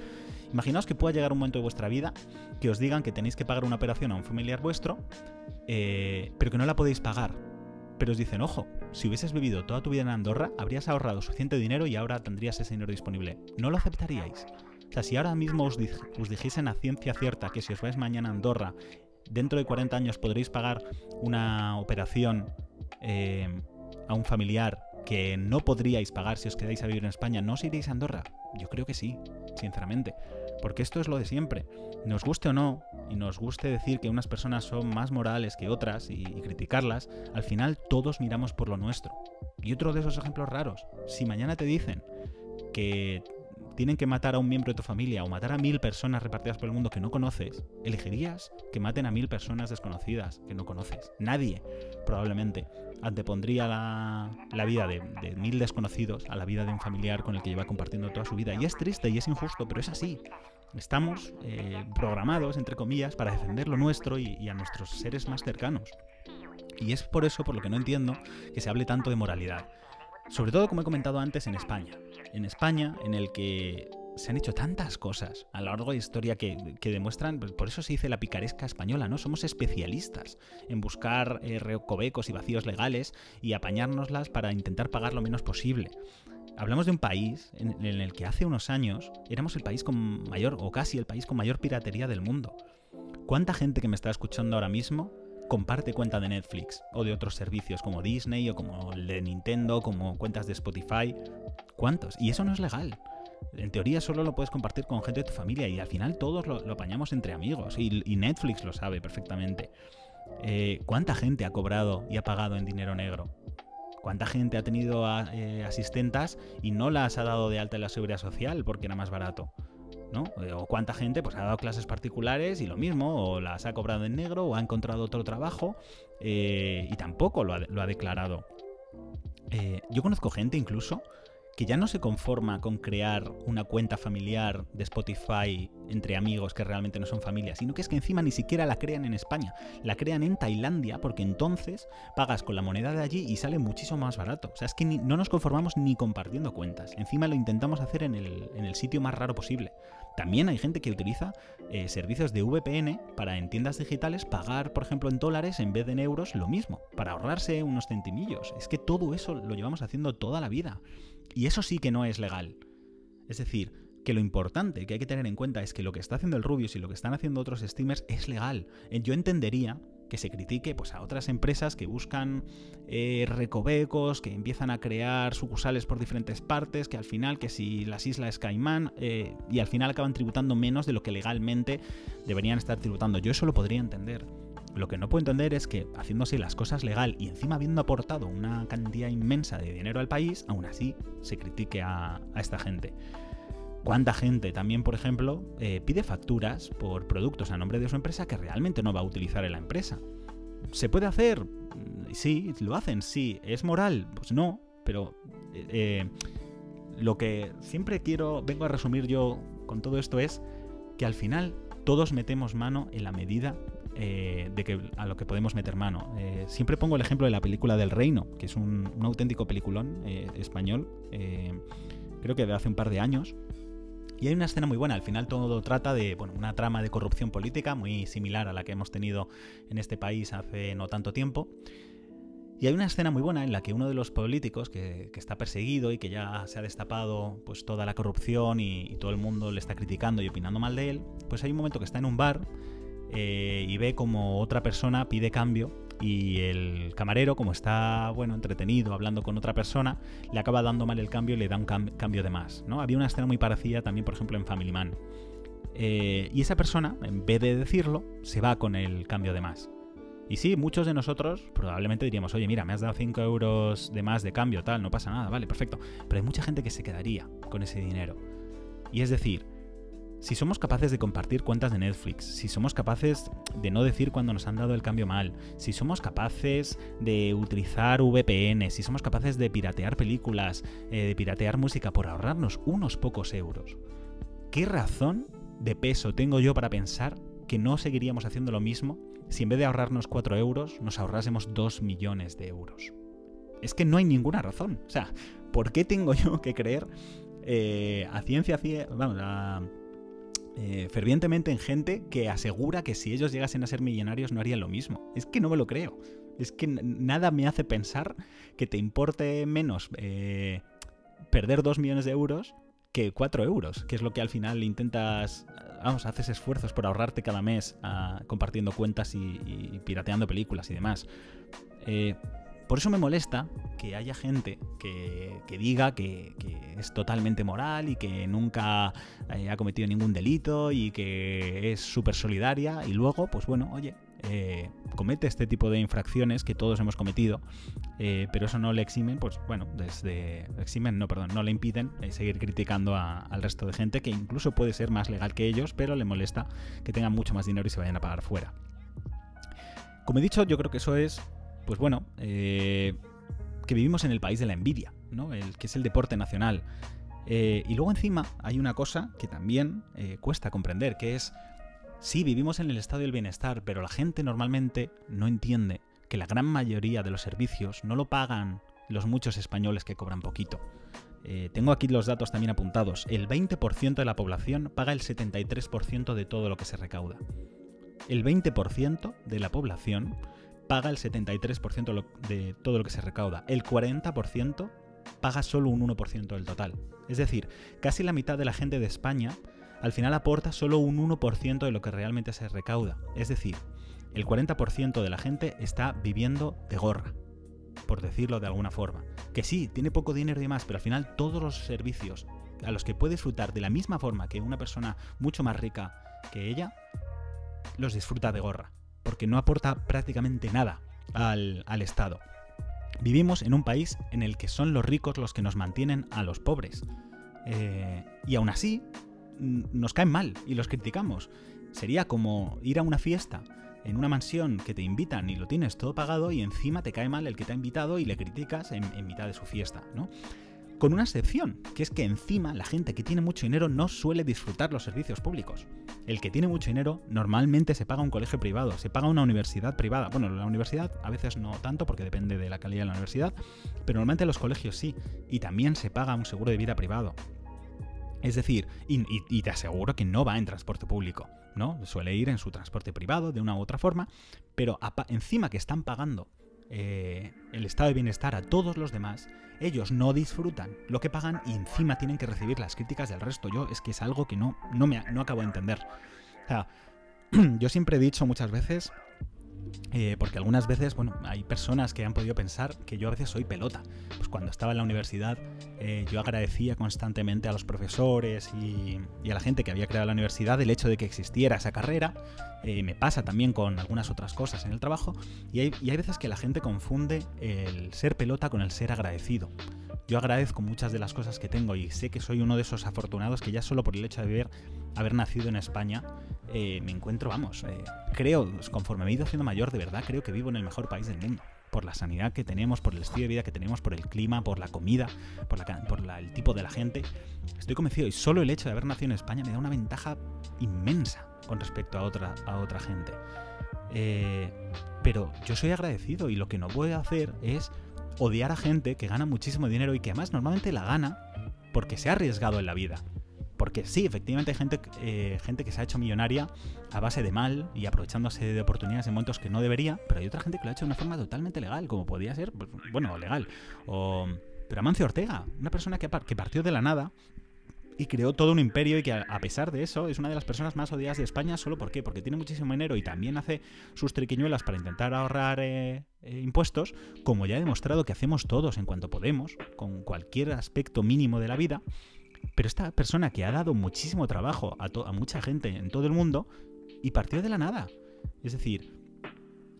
Imaginaos que pueda llegar un momento de vuestra vida que os digan que tenéis que pagar una operación a un familiar vuestro, eh, pero que no la podéis pagar. Pero os dicen, ojo, si hubieses vivido toda tu vida en Andorra, habrías ahorrado suficiente dinero y ahora tendrías ese dinero disponible. ¿No lo aceptaríais? O sea, si ahora mismo os, dijesen a ciencia cierta que si os vais mañana a Andorra, dentro de 40 años podréis pagar una operación eh, a un familiar que no podríais pagar si os quedáis a vivir en España, ¿no os iréis a Andorra? Yo creo que sí, sinceramente. Porque esto es lo de siempre. Nos guste o no, y nos guste decir que unas personas son más morales que otras y criticarlas, al final todos miramos por lo nuestro. Y otro de esos ejemplos raros, si mañana te dicen que tienen que matar a un miembro de tu familia o matar a mil personas repartidas por el mundo que no conoces, elegirías que maten a mil personas desconocidas que no conoces. Nadie, probablemente, antepondría la, vida de, mil desconocidos a la vida de un familiar con el que lleva compartiendo toda su vida. Y es triste y es injusto, pero es así. Estamos eh, programados, entre comillas, para defender lo nuestro y a nuestros seres más cercanos. Y es por eso por lo que no entiendo que se hable tanto de moralidad. Sobre todo, como he comentado antes, en España. En España, en el que se han hecho tantas cosas a lo largo de la historia que, demuestran, pues, por eso se dice la picaresca española, ¿no? Somos especialistas en buscar eh, recovecos y vacíos legales y apañárnoslas para intentar pagar lo menos posible. Hablamos de un país en, en el que hace unos años éramos el país con mayor, o casi el país con mayor piratería del mundo. ¿Cuánta gente que me está escuchando ahora mismo comparte cuenta de Netflix o de otros servicios como Disney o como el de Nintendo, como cuentas de Spotify. ¿Cuántos? Y eso no es legal. En teoría solo lo puedes compartir con gente de tu familia y al final todos lo, apañamos entre amigos y, Netflix lo sabe perfectamente. Eh, ¿Cuánta gente ha cobrado y ha pagado en dinero negro? ¿Cuánta gente ha tenido eh, asistentas y no las ha dado de alta en la seguridad social porque era más barato? ¿no? Eh, o cuánta gente pues, ha dado clases particulares y lo mismo, o las ha cobrado en negro, o ha encontrado otro trabajo y tampoco lo ha, declarado. Eh, yo conozco gente incluso que ya no se conforma con crear una cuenta familiar de Spotify entre amigos que realmente no son familia, sino que es que encima ni siquiera la crean en España, la crean en Tailandia porque entonces pagas con la moneda de allí y sale muchísimo más barato. O sea, es que no nos conformamos ni compartiendo cuentas, encima lo intentamos hacer en el, en el sitio más raro posible. También hay gente que utiliza eh, servicios de VPN para en tiendas digitales pagar, por ejemplo, en dólares en vez de en euros lo mismo, para ahorrarse unos centimillos. Es que todo eso lo llevamos haciendo toda la vida. Y eso sí que no es legal. Es decir, que lo importante que hay que tener en cuenta es que lo que está haciendo el Rubius y lo que están haciendo otros streamers es legal. Eh, yo entendería que se critique pues, a otras empresas que buscan eh, recovecos, que empiezan a crear sucursales por diferentes partes, que al final, que si las islas Caimán, eh, y al final acaban tributando menos de lo que legalmente deberían estar tributando. Yo eso lo podría entender. Lo que no puedo entender es que haciéndose las cosas legal y encima habiendo aportado una cantidad inmensa de dinero al país, aún así se critique a, esta gente. ¿Cuánta gente también, por ejemplo, eh, pide facturas por productos a nombre de su empresa que realmente no va a utilizar en la empresa? ¿Se puede hacer? Sí, lo hacen, sí. ¿Es moral? Pues no, pero eh, eh, lo que siempre quiero, vengo a resumir yo con todo esto es que al final todos metemos mano en la medida eh, de que, a lo que podemos meter mano. Eh, siempre pongo el ejemplo de la película del Reino, que es un, auténtico peliculón eh, español, creo que de hace un par de años. Y hay una escena muy buena, al final todo trata de bueno, una trama de corrupción política muy similar a la que hemos tenido en este país hace no tanto tiempo. Y hay una escena muy buena en la que uno de los políticos que, está perseguido y que ya se ha destapado pues toda la corrupción y, y, todo el mundo le está criticando y opinando mal de él, pues hay un momento que está en un bar eh, y ve como otra persona pide cambio y el camarero, como está, bueno, entretenido hablando con otra persona, le acaba dando mal el cambio y le da un cambio de más, ¿no? Había una escena muy parecida también, por ejemplo, en Family Man. Eh, y esa persona, en vez de decirlo, se va con el cambio de más. Y sí, muchos de nosotros probablemente diríamos, oye, mira, me has dado 5 euros de más de cambio, tal, no pasa nada, vale, perfecto. Pero hay mucha gente que se quedaría con ese dinero. Y es decir, si somos capaces de compartir cuentas de Netflix, si somos capaces de no decir cuando nos han dado el cambio mal, si somos capaces de utilizar VPN, si somos capaces de piratear películas, eh, de piratear música por ahorrarnos unos pocos euros, ¿qué razón de peso tengo yo para pensar que no seguiríamos haciendo lo mismo si en vez de ahorrarnos 4 euros nos ahorrásemos 2 millones de euros? Es que no hay ninguna razón. O sea, ¿por qué tengo yo que creer eh, a ciencia, vamos, a eh, fervientemente en gente que asegura que si ellos llegasen a ser millonarios no harían lo mismo. Es que no me lo creo. Es que nada me hace pensar que te importe menos eh, perder 2 millones de euros que 4 euros, que es lo que al final intentas, vamos, haces esfuerzos por ahorrarte cada mes ah, compartiendo cuentas y, pirateando películas y demás. Eh, por eso me molesta que haya gente que, diga que, es totalmente moral y que nunca eh, ha cometido ningún delito y que es súper solidaria y luego, pues bueno, oye, eh, comete este tipo de infracciones que todos hemos cometido, eh, pero eso no le eximen, pues bueno, desde eximen, no, perdón, no le impiden seguir criticando al resto de gente que incluso puede ser más legal que ellos, pero le molesta que tengan mucho más dinero y se vayan a pagar fuera. Como he dicho, yo creo que eso es pues bueno, eh, que vivimos en el país de la envidia, ¿no? El, que es el deporte nacional. Eh, y luego encima hay una cosa que también eh, cuesta comprender, que es, sí, vivimos en el estado del bienestar, pero la gente normalmente no entiende que la gran mayoría de los servicios no lo pagan los muchos españoles que cobran poquito. tengo aquí los datos también apuntados. El 20% de la población paga el 73% de todo lo que se recauda. El 20% de la población paga el 73% de todo lo que se recauda. El 40% paga solo un 1% del total. Es decir, casi la mitad de la gente de España al final aporta solo un 1% de lo que realmente se recauda. Es decir, el 40% de la gente está viviendo de gorra, por decirlo de alguna forma. Que sí, tiene poco dinero y demás, pero al final todos los servicios a los que puede disfrutar de la misma forma que una persona mucho más rica que ella, los disfruta de gorra porque no aporta prácticamente nada al, Estado. Vivimos en un país en el que son los ricos los que nos mantienen a los pobres. Eh, y aún así, nos caen mal y los criticamos. Sería como ir a una fiesta en una mansión que te invitan y lo tienes todo pagado y encima te cae mal el que te ha invitado y le criticas en, en mitad de su fiesta, ¿no? Con una excepción, que es que encima la gente que tiene mucho dinero no suele disfrutar los servicios públicos. El que tiene mucho dinero normalmente se paga un colegio privado, se paga una universidad privada. Bueno, la universidad a veces no tanto porque depende de la calidad de la universidad, pero normalmente los colegios sí. Y también se paga un seguro de vida privado. Es decir, y, te aseguro que no va en transporte público, ¿no? Suele ir en su transporte privado de una u otra forma, pero encima que están pagando eh, el estado de bienestar a todos los demás, ellos no disfrutan lo que pagan y encima tienen que recibir las críticas del resto. Yo es que es algo que no, no, me, no acabo de entender. O sea, yo siempre he dicho muchas veces eh, porque algunas veces, bueno, hay personas que han podido pensar que yo a veces soy pelota. Pues cuando estaba en la universidad, eh, yo agradecía constantemente a los profesores y, a la gente que había creado la universidad el hecho de que existiera esa carrera. Eh, me pasa también con algunas otras cosas en el trabajo. Y hay, y hay veces que la gente confunde el ser pelota con el ser agradecido. Yo agradezco muchas de las cosas que tengo y sé que soy uno de esos afortunados que ya solo por el hecho de haber, nacido en España eh, me encuentro, vamos, eh, creo, conforme me he ido haciendo mayor, de verdad creo que vivo en el mejor país del mundo. Por la sanidad que tenemos, por el estilo de vida que tenemos, por el clima, por la comida, por, el tipo de la gente. Estoy convencido y solo el hecho de haber nacido en España me da una ventaja inmensa con respecto a otra, a otra gente. Eh, pero yo soy agradecido y lo que no puedo hacer es odiar a gente que gana muchísimo dinero y que además normalmente la gana porque se ha arriesgado en la vida. Porque sí, efectivamente hay gente, eh, gente que se ha hecho millonaria a base de mal y aprovechándose de oportunidades en momentos que no debería, pero hay otra gente que lo ha hecho de una forma totalmente legal, como podía ser, pues, bueno, legal. O, pero Amancio Ortega, una persona que, que partió de la nada y creó todo un imperio y que a pesar de eso es una de las personas más odiadas de España solo ¿por qué? porque tiene muchísimo dinero y también hace sus triquiñuelas para intentar ahorrar eh, eh, impuestos, como ya he demostrado que hacemos todos en cuanto podemos, con cualquier aspecto mínimo de la vida. Pero esta persona que ha dado muchísimo trabajo a, a mucha gente en todo el mundo y partió de la nada. Es decir,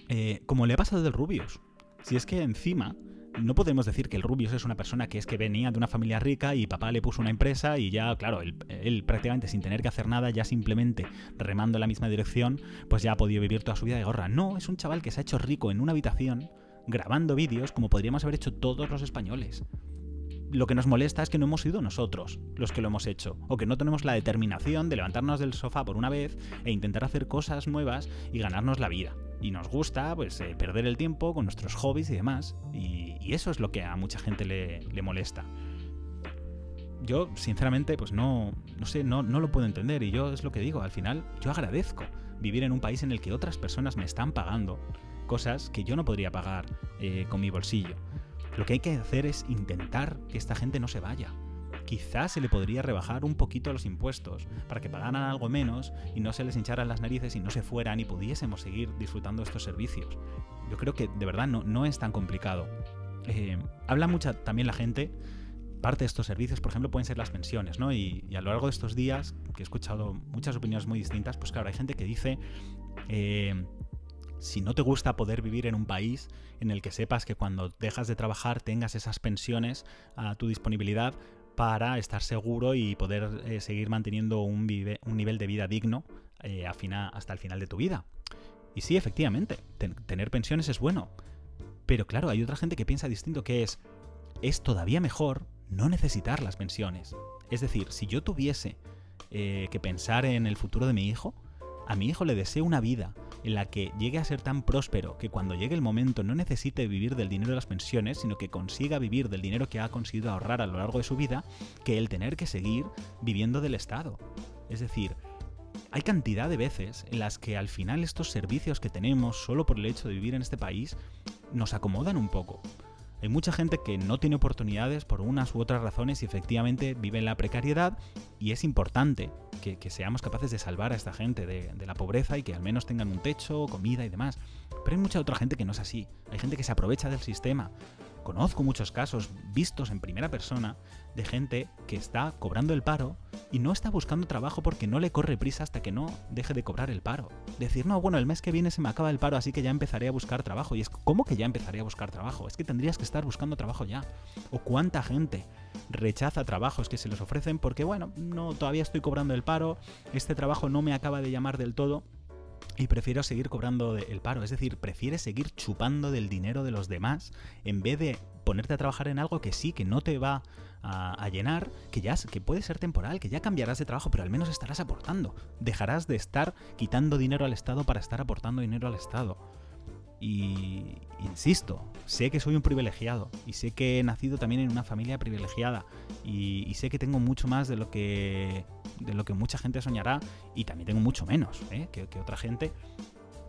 eh, como le ha pasado del Rubius. Si es que encima no podemos decir que el Rubius es una persona que es que venía de una familia rica y papá le puso una empresa y ya, claro, él, prácticamente sin tener que hacer nada, ya simplemente remando en la misma dirección, pues ya ha podido vivir toda su vida de gorra. No, es un chaval que se ha hecho rico en una habitación grabando vídeos como podríamos haber hecho todos los españoles. Lo que nos molesta es que no hemos sido nosotros los que lo hemos hecho, o que no tenemos la determinación de levantarnos del sofá por una vez e intentar hacer cosas nuevas y ganarnos la vida y nos gusta pues eh, perder el tiempo con nuestros hobbies y demás. Y, eso es lo que a mucha gente le, molesta. Yo, sinceramente, pues no, no sé, no, no lo puedo entender. Y yo es lo que digo, al final, yo agradezco vivir en un país en el que otras personas me están pagando cosas que yo no podría pagar eh, con mi bolsillo. Lo que hay que hacer es intentar que esta gente no se vaya quizás se le podría rebajar un poquito los impuestos para que pagaran algo menos y no se les hincharan las narices y no se fueran y pudiésemos seguir disfrutando estos servicios. Yo creo que de verdad no, no es tan complicado. Eh, habla mucha también la gente parte de estos servicios, por ejemplo, pueden ser las pensiones, ¿no? Y, a lo largo de estos días, que he escuchado muchas opiniones muy distintas, pues claro, hay gente que dice, eh, si no te gusta poder vivir en un país en el que sepas que cuando dejas de trabajar tengas esas pensiones a tu disponibilidad, para estar seguro y poder eh, seguir manteniendo un, nivel de vida digno eh, hasta el final de tu vida. Y sí, efectivamente, tener pensiones es bueno. Pero claro, hay otra gente que piensa distinto, que es, es todavía mejor no necesitar las pensiones. Es decir, si yo tuviese eh, que pensar en el futuro de mi hijo, a mi hijo le deseo una vida en la que llegue a ser tan próspero que cuando llegue el momento no necesite vivir del dinero de las pensiones, sino que consiga vivir del dinero que ha conseguido ahorrar a lo largo de su vida, que el tener que seguir viviendo del Estado. Es decir, hay cantidad de veces en las que al final estos servicios que tenemos solo por el hecho de vivir en este país nos acomodan un poco. Hay mucha gente que no tiene oportunidades por unas u otras razones y efectivamente vive en la precariedad y es importante que, seamos capaces de salvar a esta gente de, de, la pobreza y que al menos tengan un techo, comida y demás. Pero hay mucha otra gente que no es así. Hay gente que se aprovecha del sistema, Conozco muchos casos vistos en primera persona de gente que está cobrando el paro y no está buscando trabajo porque no le corre prisa hasta que no deje de cobrar el paro. Decir, no, bueno, el mes que viene se me acaba el paro, así que ya empezaré a buscar trabajo. Y es, ¿cómo que ya empezaré a buscar trabajo? Es que tendrías que estar buscando trabajo ya. O cuánta gente rechaza trabajos que se les ofrecen porque, bueno, no, todavía estoy cobrando el paro, este trabajo no me acaba de llamar del todo y prefiero seguir cobrando el paro, es decir, prefieres seguir chupando del dinero de los demás en vez de ponerte a trabajar en algo que sí, que no te va a, llenar, que ya que puede ser temporal, que ya cambiarás de trabajo, pero al menos estarás aportando. Dejarás de estar quitando dinero al Estado para estar aportando dinero al Estado. Y insisto, sé que soy un privilegiado y sé que he nacido también en una familia privilegiada y, sé que tengo mucho más de lo que, de lo que mucha gente soñará y también tengo mucho menos ¿eh? que, otra gente.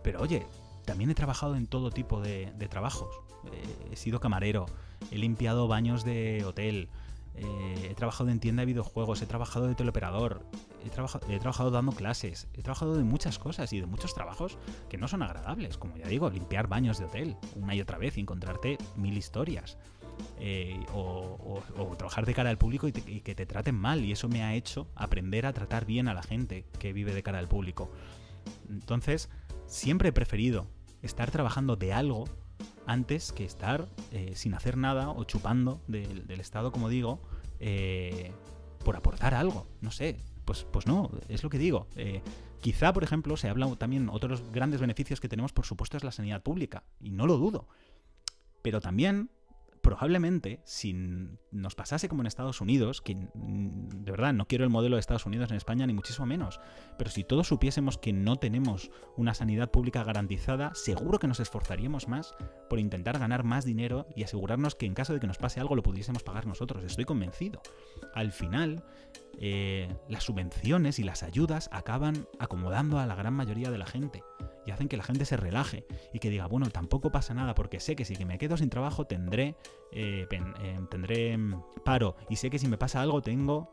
Pero oye, también he trabajado en todo tipo de, trabajos. Eh, he sido camarero, he limpiado baños de hotel, eh, he trabajado en tienda de videojuegos, he trabajado de teleoperador, he, he, trabajado dando clases, he trabajado de muchas cosas y de muchos trabajos que no son agradables, como ya digo, limpiar baños de hotel una y otra vez y encontrarte mil historias. Eh, o, trabajar de cara al público y, que te traten mal y eso me ha hecho aprender a tratar bien a la gente que vive de cara al público. Entonces, siempre he preferido estar trabajando de algo antes que estar eh, sin hacer nada o chupando del, Estado, como digo, eh, por aportar algo. No sé, pues, pues no, es lo que digo. Eh, quizá, por ejemplo, se habla también, otros grandes beneficios que tenemos, por supuesto, es la sanidad pública, y no lo dudo. Pero también probablemente si nos pasase como en Estados Unidos, que de verdad no quiero el modelo de Estados Unidos en España ni muchísimo menos, pero si todos supiésemos que no tenemos una sanidad pública garantizada, seguro que nos esforzaríamos más por intentar ganar más dinero y asegurarnos que en caso de que nos pase algo lo pudiésemos pagar nosotros. Estoy convencido. Al final, eh, las subvenciones y las ayudas acaban acomodando a la gran mayoría de la gente. y hacen que la gente se relaje y que diga, bueno, tampoco pasa nada porque sé que si me quedo sin trabajo tendré, eh, eh, tendré mm, paro y sé que si me pasa algo tengo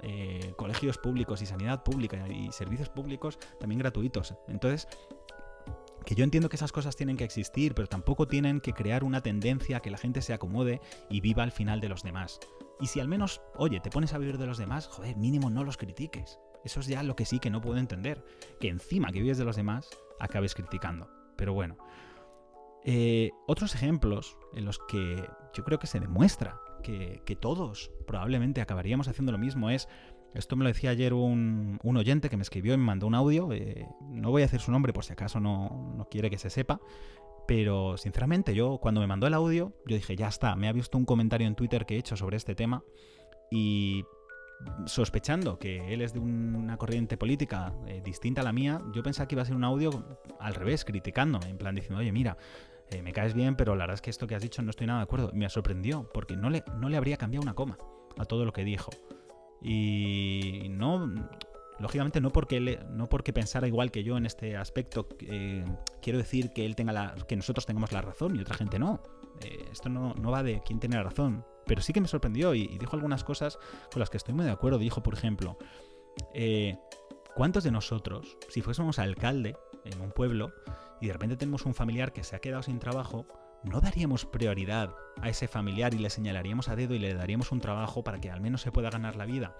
colegios públicos y sanidad pública y servicios públicos también gratuitos. Entonces, que yo entiendo que esas cosas tienen que existir, pero tampoco tienen que crear una tendencia a que la gente se acomode y viva al final de los demás. Y si al menos, oye, te pones a vivir de los demás, joder, mínimo no los critiques. Eso es ya lo que sí que no puedo entender. Que encima que vives de los demás, acabes criticando. Pero bueno. Eh, otros ejemplos en los que yo creo que se demuestra que, todos probablemente acabaríamos haciendo lo mismo es, esto me lo decía ayer un, oyente que me escribió y me mandó un audio, eh, no voy a decir su nombre por si acaso no, no quiere que se sepa, pero sinceramente yo cuando me mandó el audio, yo dije, ya está, me ha visto un comentario en Twitter que he hecho sobre este tema y sospechando que él es de una corriente política eh, distinta a la mía, yo pensaba que iba a ser un audio al revés, criticándome, en plan diciendo, oye, mira, eh, me caes bien, pero la verdad es que esto que has dicho no estoy nada de acuerdo. Me sorprendió, porque no le, no le habría cambiado una coma a todo lo que dijo. Y no, lógicamente no porque, no porque pensara igual que yo en este aspecto, eh, quiero decir que, él tenga la, que nosotros tengamos la razón y otra gente no. esto no, no va de quién tiene la razón. Pero sí que me sorprendió y, dijo algunas cosas con las que estoy muy de acuerdo. Dijo, por ejemplo, eh, ¿cuántos de nosotros, si fuésemos alcalde en un pueblo y de repente tenemos un familiar que se ha quedado sin trabajo, no daríamos prioridad a ese familiar y le señalaríamos a dedo y le daríamos un trabajo para que al menos se pueda ganar la vida?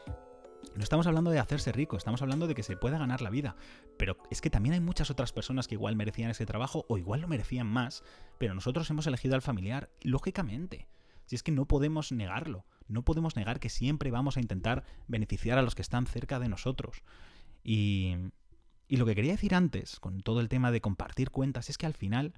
No estamos hablando de hacerse rico, estamos hablando de que se pueda ganar la vida. Pero es que también hay muchas otras personas que igual merecían ese trabajo o igual lo merecían más, pero nosotros hemos elegido al familiar, lógicamente. Si es que no podemos negarlo, no podemos negar que siempre vamos a intentar beneficiar a los que están cerca de nosotros. Y, y lo que quería decir antes, con todo el tema de compartir cuentas, es que al final,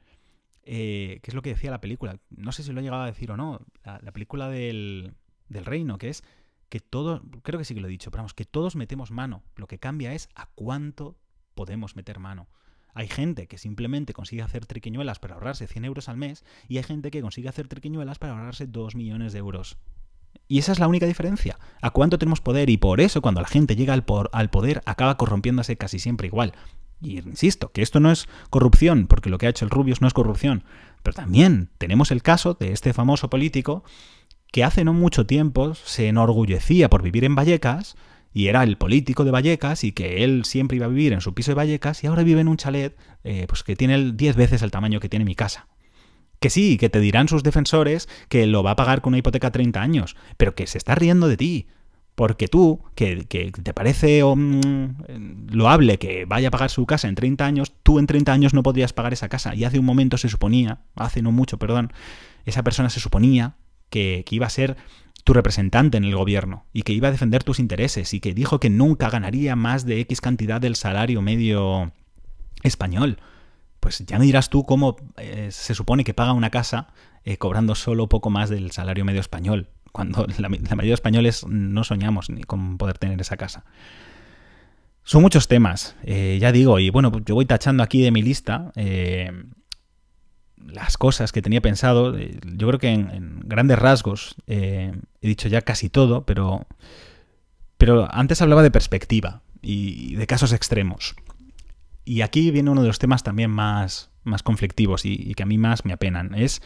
eh, ¿qué es lo que decía la película? No sé si lo he llegado a decir o no, la, película del, del reino, que es que todos, creo que sí que lo he dicho, pero vamos, que todos metemos mano. Lo que cambia es a cuánto podemos meter mano. Hay gente que simplemente consigue hacer triquiñuelas para ahorrarse 100 euros al mes y hay gente que consigue hacer triquiñuelas para ahorrarse 2 millones de euros. Y esa es la única diferencia. ¿A cuánto tenemos poder? Y por eso cuando la gente llega al, al poder acaba corrompiéndose casi siempre igual. Y insisto, que esto no es corrupción, porque lo que ha hecho el Rubius no es corrupción. Pero también tenemos el caso de este famoso político que hace no mucho tiempo se enorgullecía por vivir en Vallecas y era el político de Vallecas y que él siempre iba a vivir en su piso de Vallecas y ahora vive en un chalet eh, pues que tiene 10 veces el tamaño que tiene mi casa. Que sí, que te dirán sus defensores que lo va a pagar con una hipoteca a 30 años, pero que se está riendo de ti. Porque tú, que, te parece mm, loable que vaya a pagar su casa en 30 años, tú en 30 años no podrías pagar esa casa. Y hace un momento se suponía, hace no mucho, perdón, esa persona se suponía que, iba a ser tu representante en el gobierno y que iba a defender tus intereses y que dijo que nunca ganaría más de X cantidad del salario medio español. Pues ya me dirás tú cómo eh, se supone que paga una casa eh, cobrando solo poco más del salario medio español, cuando la, mayoría de españoles no soñamos ni con poder tener esa casa. Son muchos temas, eh, ya digo, y bueno, yo voy tachando aquí de mi lista las cosas que tenía pensado. Eh, yo creo que en, grandes rasgos eh, he dicho ya casi todo, pero, pero antes hablaba de perspectiva y de casos extremos. Y aquí viene uno de los temas también más, más conflictivos y, que a mí más me apenan. Es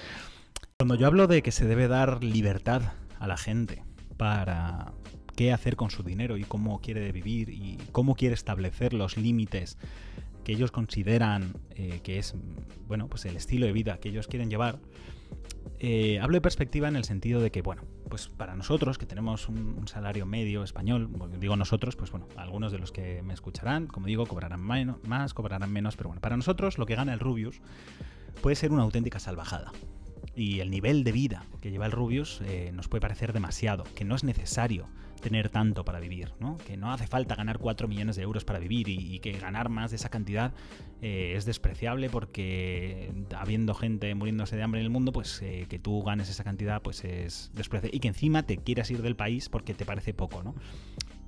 cuando yo hablo de que se debe dar libertad a la gente para qué hacer con su dinero y cómo quiere vivir y cómo quiere establecer los límites que ellos consideran eh, que es bueno pues el estilo de vida que ellos quieren llevar eh, hablo de perspectiva en el sentido de que bueno pues para nosotros que tenemos un, salario medio español digo nosotros pues bueno algunos de los que me escucharán como digo cobrarán más cobrarán menos pero bueno para nosotros lo que gana el Rubius puede ser una auténtica salvajada. Y el nivel de vida que lleva el Rubius eh, nos puede parecer demasiado, que no es necesario tener tanto para vivir, ¿no? que no hace falta ganar 4 millones de euros para vivir y, que ganar más de esa cantidad eh, es despreciable porque habiendo gente muriéndose de hambre en el mundo, pues eh, que tú ganes esa cantidad pues es despreciable y que encima te quieras ir del país porque te parece poco, ¿no?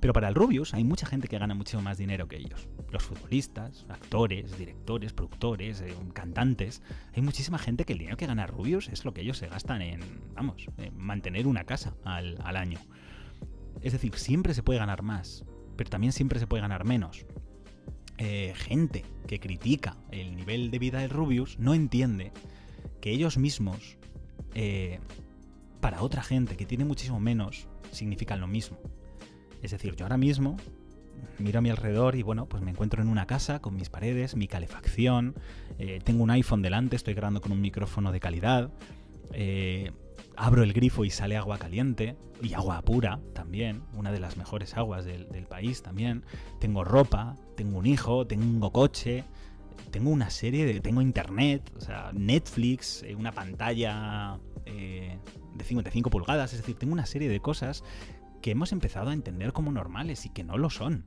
Pero para el Rubius hay mucha gente que gana muchísimo más dinero que ellos. Los futbolistas, actores, directores, productores, eh, cantantes. Hay muchísima gente que el dinero que gana Rubius es lo que ellos se gastan en, vamos, en mantener una casa al, año. Es decir, siempre se puede ganar más, pero también siempre se puede ganar menos. eh, gente que critica el nivel de vida del Rubius no entiende que ellos mismos, eh, para otra gente que tiene muchísimo menos, significan lo mismo. Es decir, yo ahora mismo miro a mi alrededor y bueno, pues me encuentro en una casa con mis paredes, mi calefacción, eh, tengo un iPhone delante, estoy grabando con un micrófono de calidad, abro el grifo y sale agua caliente y agua pura también, una de las mejores aguas del, país también, tengo ropa, tengo un hijo, tengo coche, tengo una serie de. Tengo internet, o sea, Netflix, eh, una pantalla de 55 pulgadas, es decir, tengo una serie de cosas que hemos empezado a entender como normales y que no lo son.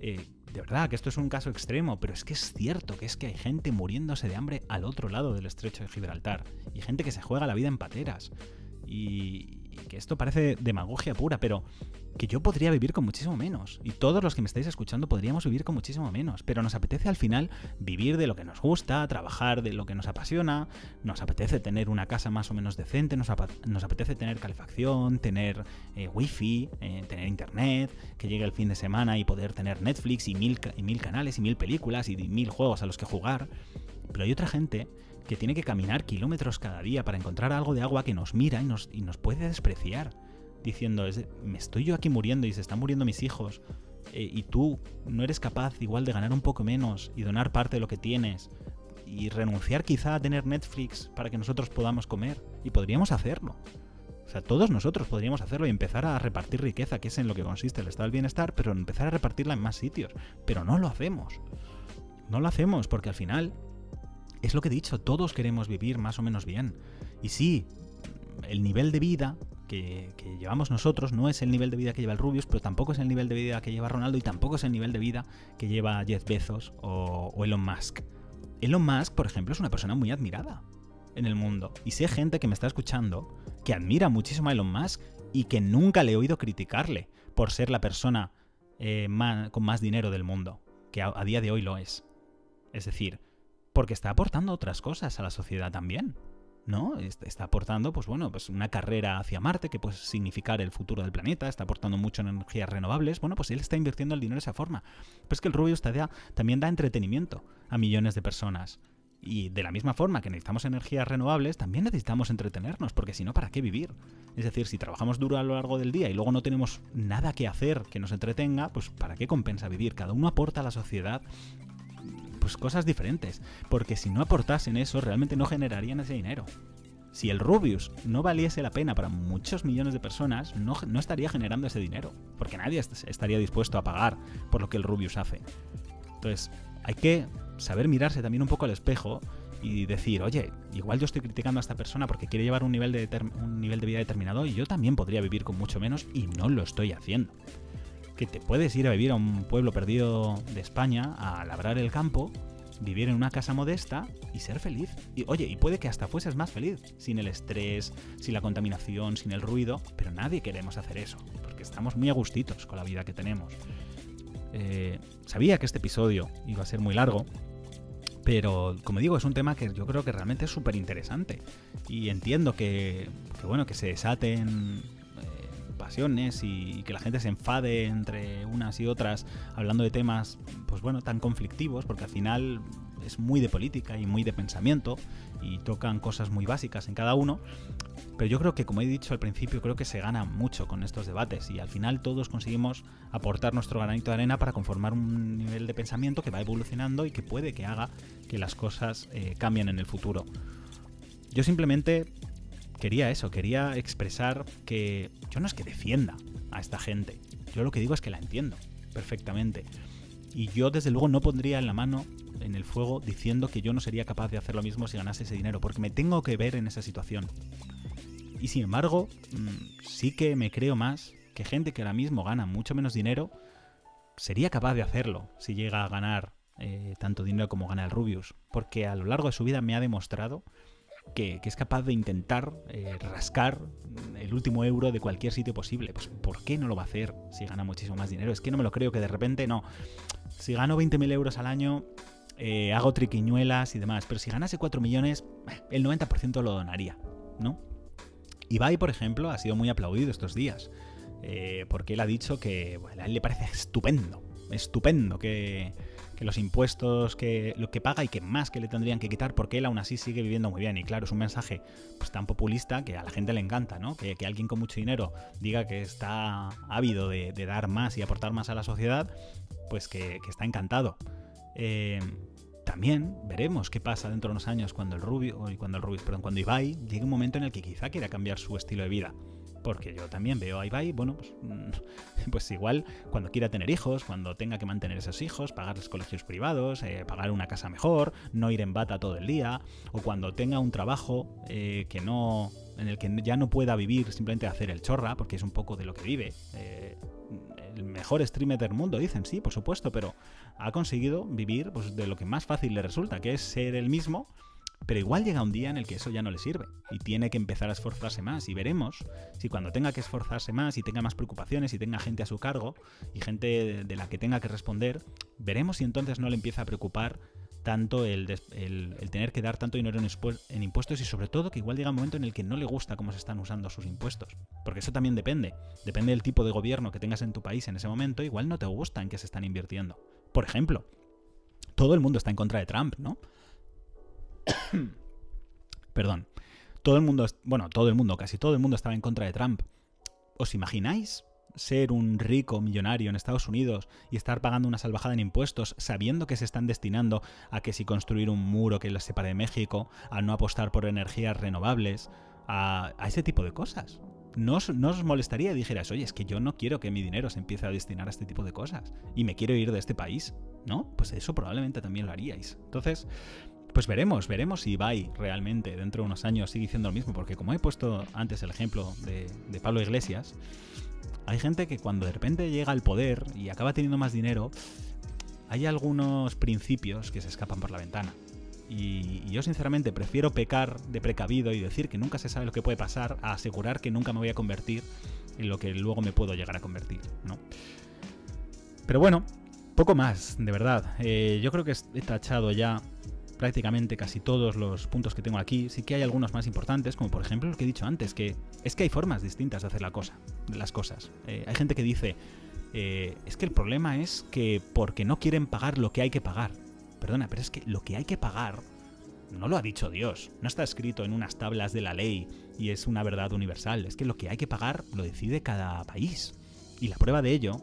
Eh, de verdad que esto es un caso extremo, pero es que es cierto que es que hay gente muriéndose de hambre al otro lado del estrecho de Gibraltar y gente que se juega la vida en pateras. Y, que esto parece demagogia pura, pero que yo podría vivir con muchísimo menos. Y todos los que me estáis escuchando podríamos vivir con muchísimo menos. Pero nos apetece al final vivir de lo que nos gusta, trabajar de lo que nos apasiona, nos apetece tener una casa más o menos decente, nos, apetece tener calefacción, tener eh, wifi, eh, tener internet, que llegue el fin de semana y poder tener Netflix y mil, y mil canales y mil películas y mil juegos a los que jugar. Pero hay otra gente que tiene que caminar kilómetros cada día para encontrar algo de agua que nos mira y nos, y nos puede despreciar, diciendo, me estoy yo aquí muriendo y se están muriendo mis hijos, eh, y tú no eres capaz igual de ganar un poco menos y donar parte de lo que tienes, y renunciar quizá a tener Netflix para que nosotros podamos comer, y podríamos hacerlo. O sea, todos nosotros podríamos hacerlo y empezar a repartir riqueza, que es en lo que consiste el estado del bienestar, pero empezar a repartirla en más sitios. Pero no lo hacemos. No lo hacemos porque al final es lo que he dicho, todos queremos vivir más o menos bien. Y sí, el nivel de vida que, llevamos nosotros no es el nivel de vida que lleva el Rubius, pero tampoco es el nivel de vida que lleva Ronaldo y tampoco es el nivel de vida que lleva Jeff Bezos o, Elon Musk. Elon Musk, por ejemplo, es una persona muy admirada en el mundo. Y sé gente que me está escuchando que admira muchísimo a Elon Musk y que nunca le he oído criticarle por ser la persona eh, con más dinero del mundo, que a, día de hoy lo es. Es decir, porque está aportando otras cosas a la sociedad también. ¿no? Está aportando, pues bueno, pues una carrera hacia Marte que puede significar el futuro del planeta, está aportando mucho en energías renovables. Bueno, pues él está invirtiendo el dinero de esa forma. Pero es que el Rubius también da entretenimiento a millones de personas. Y de la misma forma que necesitamos energías renovables, también necesitamos entretenernos, porque si no, ¿para qué vivir? Es decir, si trabajamos duro a lo largo del día y luego no tenemos nada que hacer que nos entretenga, pues ¿para qué compensa vivir? Cada uno aporta a la sociedad pues cosas diferentes, porque si no aportasen eso, realmente no generarían ese dinero. Si el Rubius no valiese la pena para muchos millones de personas, no, no estaría generando ese dinero, porque nadie estaría dispuesto a pagar por lo que el Rubius hace. Entonces, hay que saber mirarse también un poco al espejo y decir, oye, igual yo estoy criticando a esta persona porque quiere llevar un nivel de, un nivel de vida determinado y yo también podría vivir con mucho menos y no lo estoy haciendo. Que te puedes ir a vivir a un pueblo perdido de España, a labrar el campo, vivir en una casa modesta y ser feliz. Y oye, y puede que hasta fueses más feliz, sin el estrés, sin la contaminación, sin el ruido, pero nadie queremos hacer eso, porque estamos muy agustitos con la vida que tenemos. Eh, sabía que este episodio iba a ser muy largo, pero como digo, es un tema que yo creo que realmente es súper interesante. Y entiendo que, bueno, que se desaten pasiones y, que la gente se enfade entre unas y otras hablando de temas, pues bueno, tan conflictivos, porque al final es muy de política y muy de pensamiento y tocan cosas muy básicas en cada uno. Pero yo creo que, como he dicho al principio, creo que se gana mucho con estos debates y al final todos conseguimos aportar nuestro granito de arena para conformar un nivel de pensamiento que va evolucionando y que puede que haga que las cosas eh, cambien en el futuro. Yo simplemente quería eso, quería expresar que yo no es que defienda a esta gente, yo lo que digo es que la entiendo perfectamente. Y yo desde luego no pondría en la mano en el fuego diciendo que yo no sería capaz de hacer lo mismo si ganase ese dinero, porque me tengo que ver en esa situación. Y sin embargo, mm, sí que me creo más que gente que ahora mismo gana mucho menos dinero sería capaz de hacerlo si llega a ganar eh, tanto dinero como gana el Rubius, porque a lo largo de su vida me ha demostrado que, es capaz de intentar eh, rascar el último euro de cualquier sitio posible. Pues ¿por qué no lo va a hacer si gana muchísimo más dinero? Es que no me lo creo que de repente no. Si gano 20.000 euros al año, eh, hago triquiñuelas y demás. Pero si ganase 4 millones, el 90% lo donaría, ¿no? Ibai, por ejemplo, ha sido muy aplaudido estos días. Eh, porque él ha dicho que a él le parece estupendo, estupendo que, que los impuestos que lo que paga y que más que le tendrían que quitar porque él aún así sigue viviendo muy bien. Y claro, es un mensaje pues tan populista que a la gente le encanta, ¿no? Que, alguien con mucho dinero diga que está ávido de, dar más y aportar más a la sociedad, pues que, está encantado. Eh, también veremos qué pasa dentro de unos años cuando el Rubio, cuando el Rubio, perdón, cuando Ibai llegue un momento en el que quizá quiera cambiar su estilo de vida. Porque yo también veo a Ibai, bueno, pues, mm, pues igual cuando quiera tener hijos, cuando tenga que mantener esos hijos, pagarles colegios privados, eh, pagar una casa mejor, no ir en bata todo el día, o cuando tenga un trabajo eh, que no en el que ya no pueda vivir simplemente hacer el chorra, porque es un poco de lo que vive. Eh, el mejor streamer del mundo, dicen, sí, por supuesto, pero ha conseguido vivir pues, de lo que más fácil le resulta, que es ser el mismo, pero igual llega un día en el que eso ya no le sirve y tiene que empezar a esforzarse más y veremos si cuando tenga que esforzarse más y tenga más preocupaciones y tenga gente a su cargo y gente de la que tenga que responder, veremos si entonces no le empieza a preocupar tanto el, tener que dar tanto dinero en, impuestos y sobre todo que igual llega un momento en el que no le gusta cómo se están usando sus impuestos. Porque eso también depende. Depende del tipo de gobierno que tengas en tu país en ese momento, igual no te gusta en qué se están invirtiendo. Por ejemplo, todo el mundo está en contra de Trump, ¿no? Perdón. Todo el mundo, bueno, todo el mundo, casi todo el mundo estaba en contra de Trump. ¿Os imagináis ser un rico millonario en Estados Unidos y estar pagando una salvajada en impuestos sabiendo que se están destinando a que si construir un muro que los separe de México, a no apostar por energías renovables, a, ese tipo de cosas. ¿No os, ¿No os, molestaría y dijeras, oye, es que yo no quiero que mi dinero se empiece a destinar a este tipo de cosas y me quiero ir de este país? ¿No? Pues eso probablemente también lo haríais. Entonces, pues veremos, veremos si Ibai realmente dentro de unos años sigue diciendo lo mismo, porque como he puesto antes el ejemplo de, de Pablo Iglesias, hay gente que cuando de repente llega al poder y acaba teniendo más dinero, hay algunos principios que se escapan por la ventana. Y, yo sinceramente prefiero pecar de precavido y decir que nunca se sabe lo que puede pasar a asegurar que nunca me voy a convertir en lo que luego me puedo llegar a convertir, ¿no? Pero bueno, poco más, de verdad. Eh, yo creo que he tachado ya prácticamente casi todos los puntos que tengo aquí. Sí que hay algunos más importantes, como por ejemplo lo que he dicho antes, que es que hay formas distintas de hacer la cosa, las cosas. Eh, hay gente que dice, eh, es que el problema es que porque no quieren pagar lo que hay que pagar. Perdona, pero es que lo que hay que pagar no lo ha dicho Dios, no está escrito en unas tablas de la ley y es una verdad universal, es que lo que hay que pagar lo decide cada país. Y la prueba de ello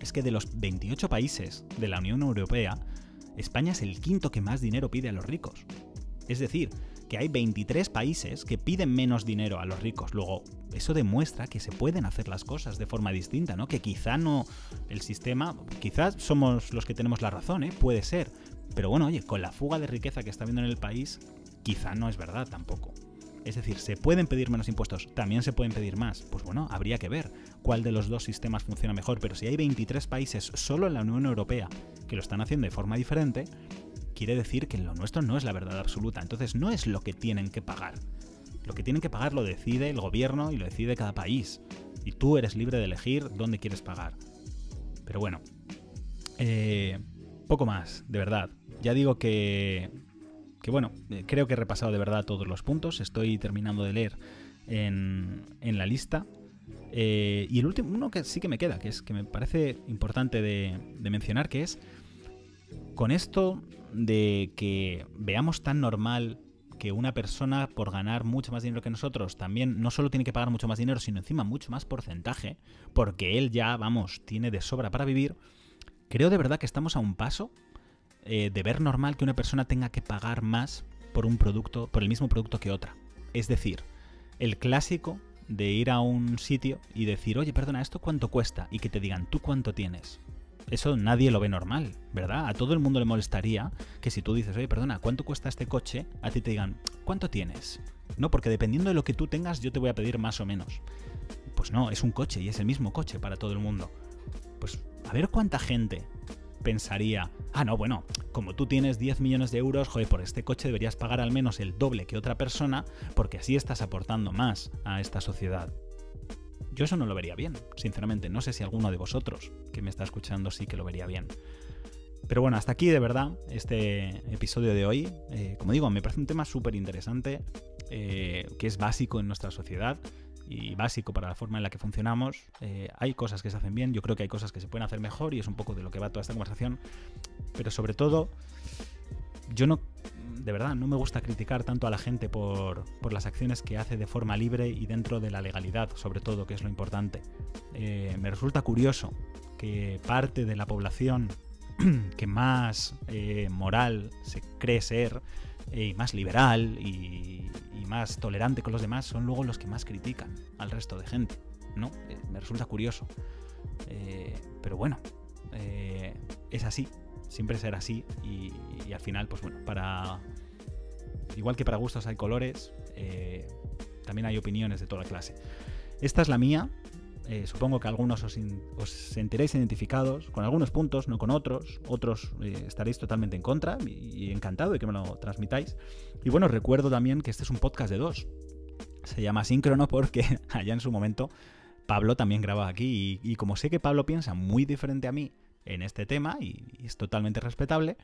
es que de los 28 países de la Unión Europea, España es el quinto que más dinero pide a los ricos. Es decir, que hay 23 países que piden menos dinero a los ricos. Luego, eso demuestra que se pueden hacer las cosas de forma distinta, ¿no? Que quizá no el sistema, quizás somos los que tenemos la razón, ¿eh? Puede ser. Pero bueno, oye, con la fuga de riqueza que está habiendo en el país, quizá no es verdad tampoco. Es decir, ¿se pueden pedir menos impuestos? ¿También se pueden pedir más? Pues bueno, habría que ver cuál de los dos sistemas funciona mejor, pero si hay 23 países solo en la Unión Europea que lo están haciendo de forma diferente, quiere decir que lo nuestro no es la verdad absoluta. Entonces no es lo que tienen que pagar. Lo que tienen que pagar lo decide el gobierno y lo decide cada país. Y tú eres libre de elegir dónde quieres pagar. Pero bueno, eh, poco más, de verdad. Ya digo que que bueno, eh, creo que he repasado de verdad todos los puntos, estoy terminando de leer en, la lista. Eh, y el último, uno que sí que me queda, que es que me parece importante de, mencionar, que es con esto de que veamos tan normal que una persona por ganar mucho más dinero que nosotros también no solo tiene que pagar mucho más dinero, sino encima mucho más porcentaje, porque él ya, vamos, tiene de sobra para vivir, creo de verdad que estamos a un paso eh, de ver normal que una persona tenga que pagar más por un producto, por el mismo producto que otra. Es decir, el clásico de ir a un sitio y decir, oye, perdona, ¿esto cuánto cuesta? Y que te digan, ¿tú cuánto tienes? Eso nadie lo ve normal, ¿verdad? A todo el mundo le molestaría que si tú dices, oye, perdona, ¿cuánto cuesta este coche? A ti te digan, ¿cuánto tienes? No, porque dependiendo de lo que tú tengas, yo te voy a pedir más o menos. Pues no, es un coche y es el mismo coche para todo el mundo. Pues a ver cuánta gente pensaría, ah, no, bueno, como tú tienes 10 millones de euros, joder, por este coche deberías pagar al menos el doble que otra persona, porque así estás aportando más a esta sociedad. Yo eso no lo vería bien, sinceramente. No sé si alguno de vosotros que me está escuchando sí que lo vería bien. Pero bueno, hasta aquí de verdad este episodio de hoy. Eh, como digo, me parece un tema súper interesante, eh, que es básico en nuestra sociedad y básico para la forma en la que funcionamos. Eh, hay cosas que se hacen bien, yo creo que hay cosas que se pueden hacer mejor y es un poco de lo que va toda esta conversación. Pero sobre todo, yo no, de verdad, no me gusta criticar tanto a la gente por, por las acciones que hace de forma libre y dentro de la legalidad, sobre todo, que es lo importante. Eh, me resulta curioso que parte de la población que más eh, moral se cree ser y más liberal y, más tolerante con los demás son luego los que más critican al resto de gente, ¿no? Eh, me resulta curioso. pero bueno, es así, siempre será así y, y, al final, pues bueno, para... Igual que para gustos hay colores, también hay opiniones de toda clase. Esta es la mía, eh, supongo que algunos os, sentiréis identificados con algunos puntos, no con otros. Otros eh, estaréis totalmente en contra y, encantado de que me lo transmitáis. Y bueno, recuerdo también que este es un podcast de dos. Se llama Síncrono porque allá en su momento Pablo también graba aquí y como sé que Pablo piensa muy diferente a mí en este tema y, es totalmente respetable,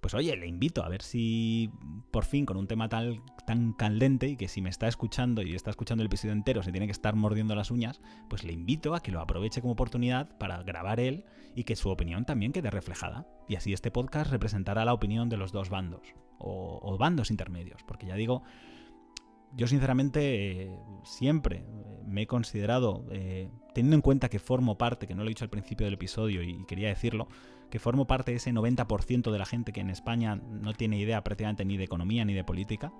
pues oye, le invito a ver si por fin con un tema tan candente y que si me está escuchando y está escuchando el episodio entero se tiene que estar mordiendo las uñas, pues le invito a que lo aproveche como oportunidad para grabar él y que su opinión también quede reflejada. Y así este podcast representará la opinión de los dos bandos o, o bandos intermedios, porque ya digo, yo sinceramente eh, siempre eh, me he considerado, eh, teniendo en cuenta que formo parte, que no lo he dicho al principio del episodio y, quería decirlo, que formo parte de ese 90% de la gente que en España no tiene idea prácticamente ni de economía ni de política.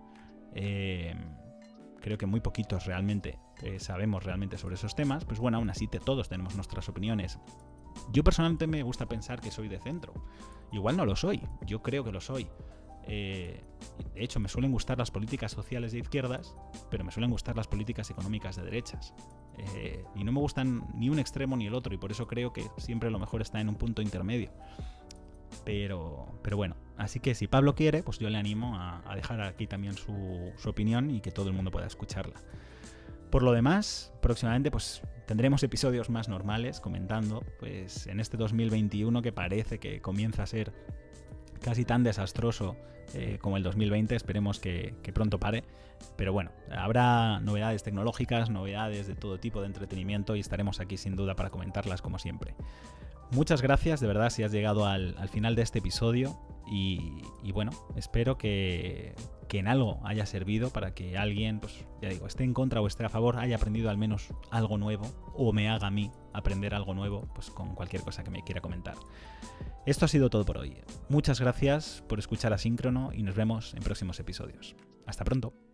creo que muy poquitos realmente sabemos realmente sobre esos temas. Pues bueno, aún así todos tenemos nuestras opiniones. Yo personalmente me gusta pensar que soy de centro. Igual no lo soy, yo creo que lo soy. Eh, de hecho, me suelen gustar las políticas sociales de izquierdas, pero me suelen gustar las políticas económicas de derechas. Eh, y no me gustan ni un extremo ni el otro, y por eso creo que siempre lo mejor está en un punto intermedio. Pero, pero bueno, así que si Pablo quiere, pues yo le animo a, dejar aquí también su, su, opinión y que todo el mundo pueda escucharla. Por lo demás, próximamente pues tendremos episodios más normales comentando, pues en este 2021 que parece que comienza a ser casi tan desastroso eh, como el 2020, esperemos que, pronto pare. Pero bueno, habrá novedades tecnológicas, novedades de todo tipo de entretenimiento y estaremos aquí sin duda para comentarlas como siempre. Muchas gracias de verdad si has llegado al, final de este episodio y, bueno, espero que, que, en algo haya servido para que alguien, pues ya digo, esté en contra o esté a favor, haya aprendido al menos algo nuevo o me haga a mí aprender algo nuevo pues con cualquier cosa que me quiera comentar. Esto ha sido todo por hoy. Muchas gracias por escuchar Asíncrono y nos vemos en próximos episodios. Hasta pronto.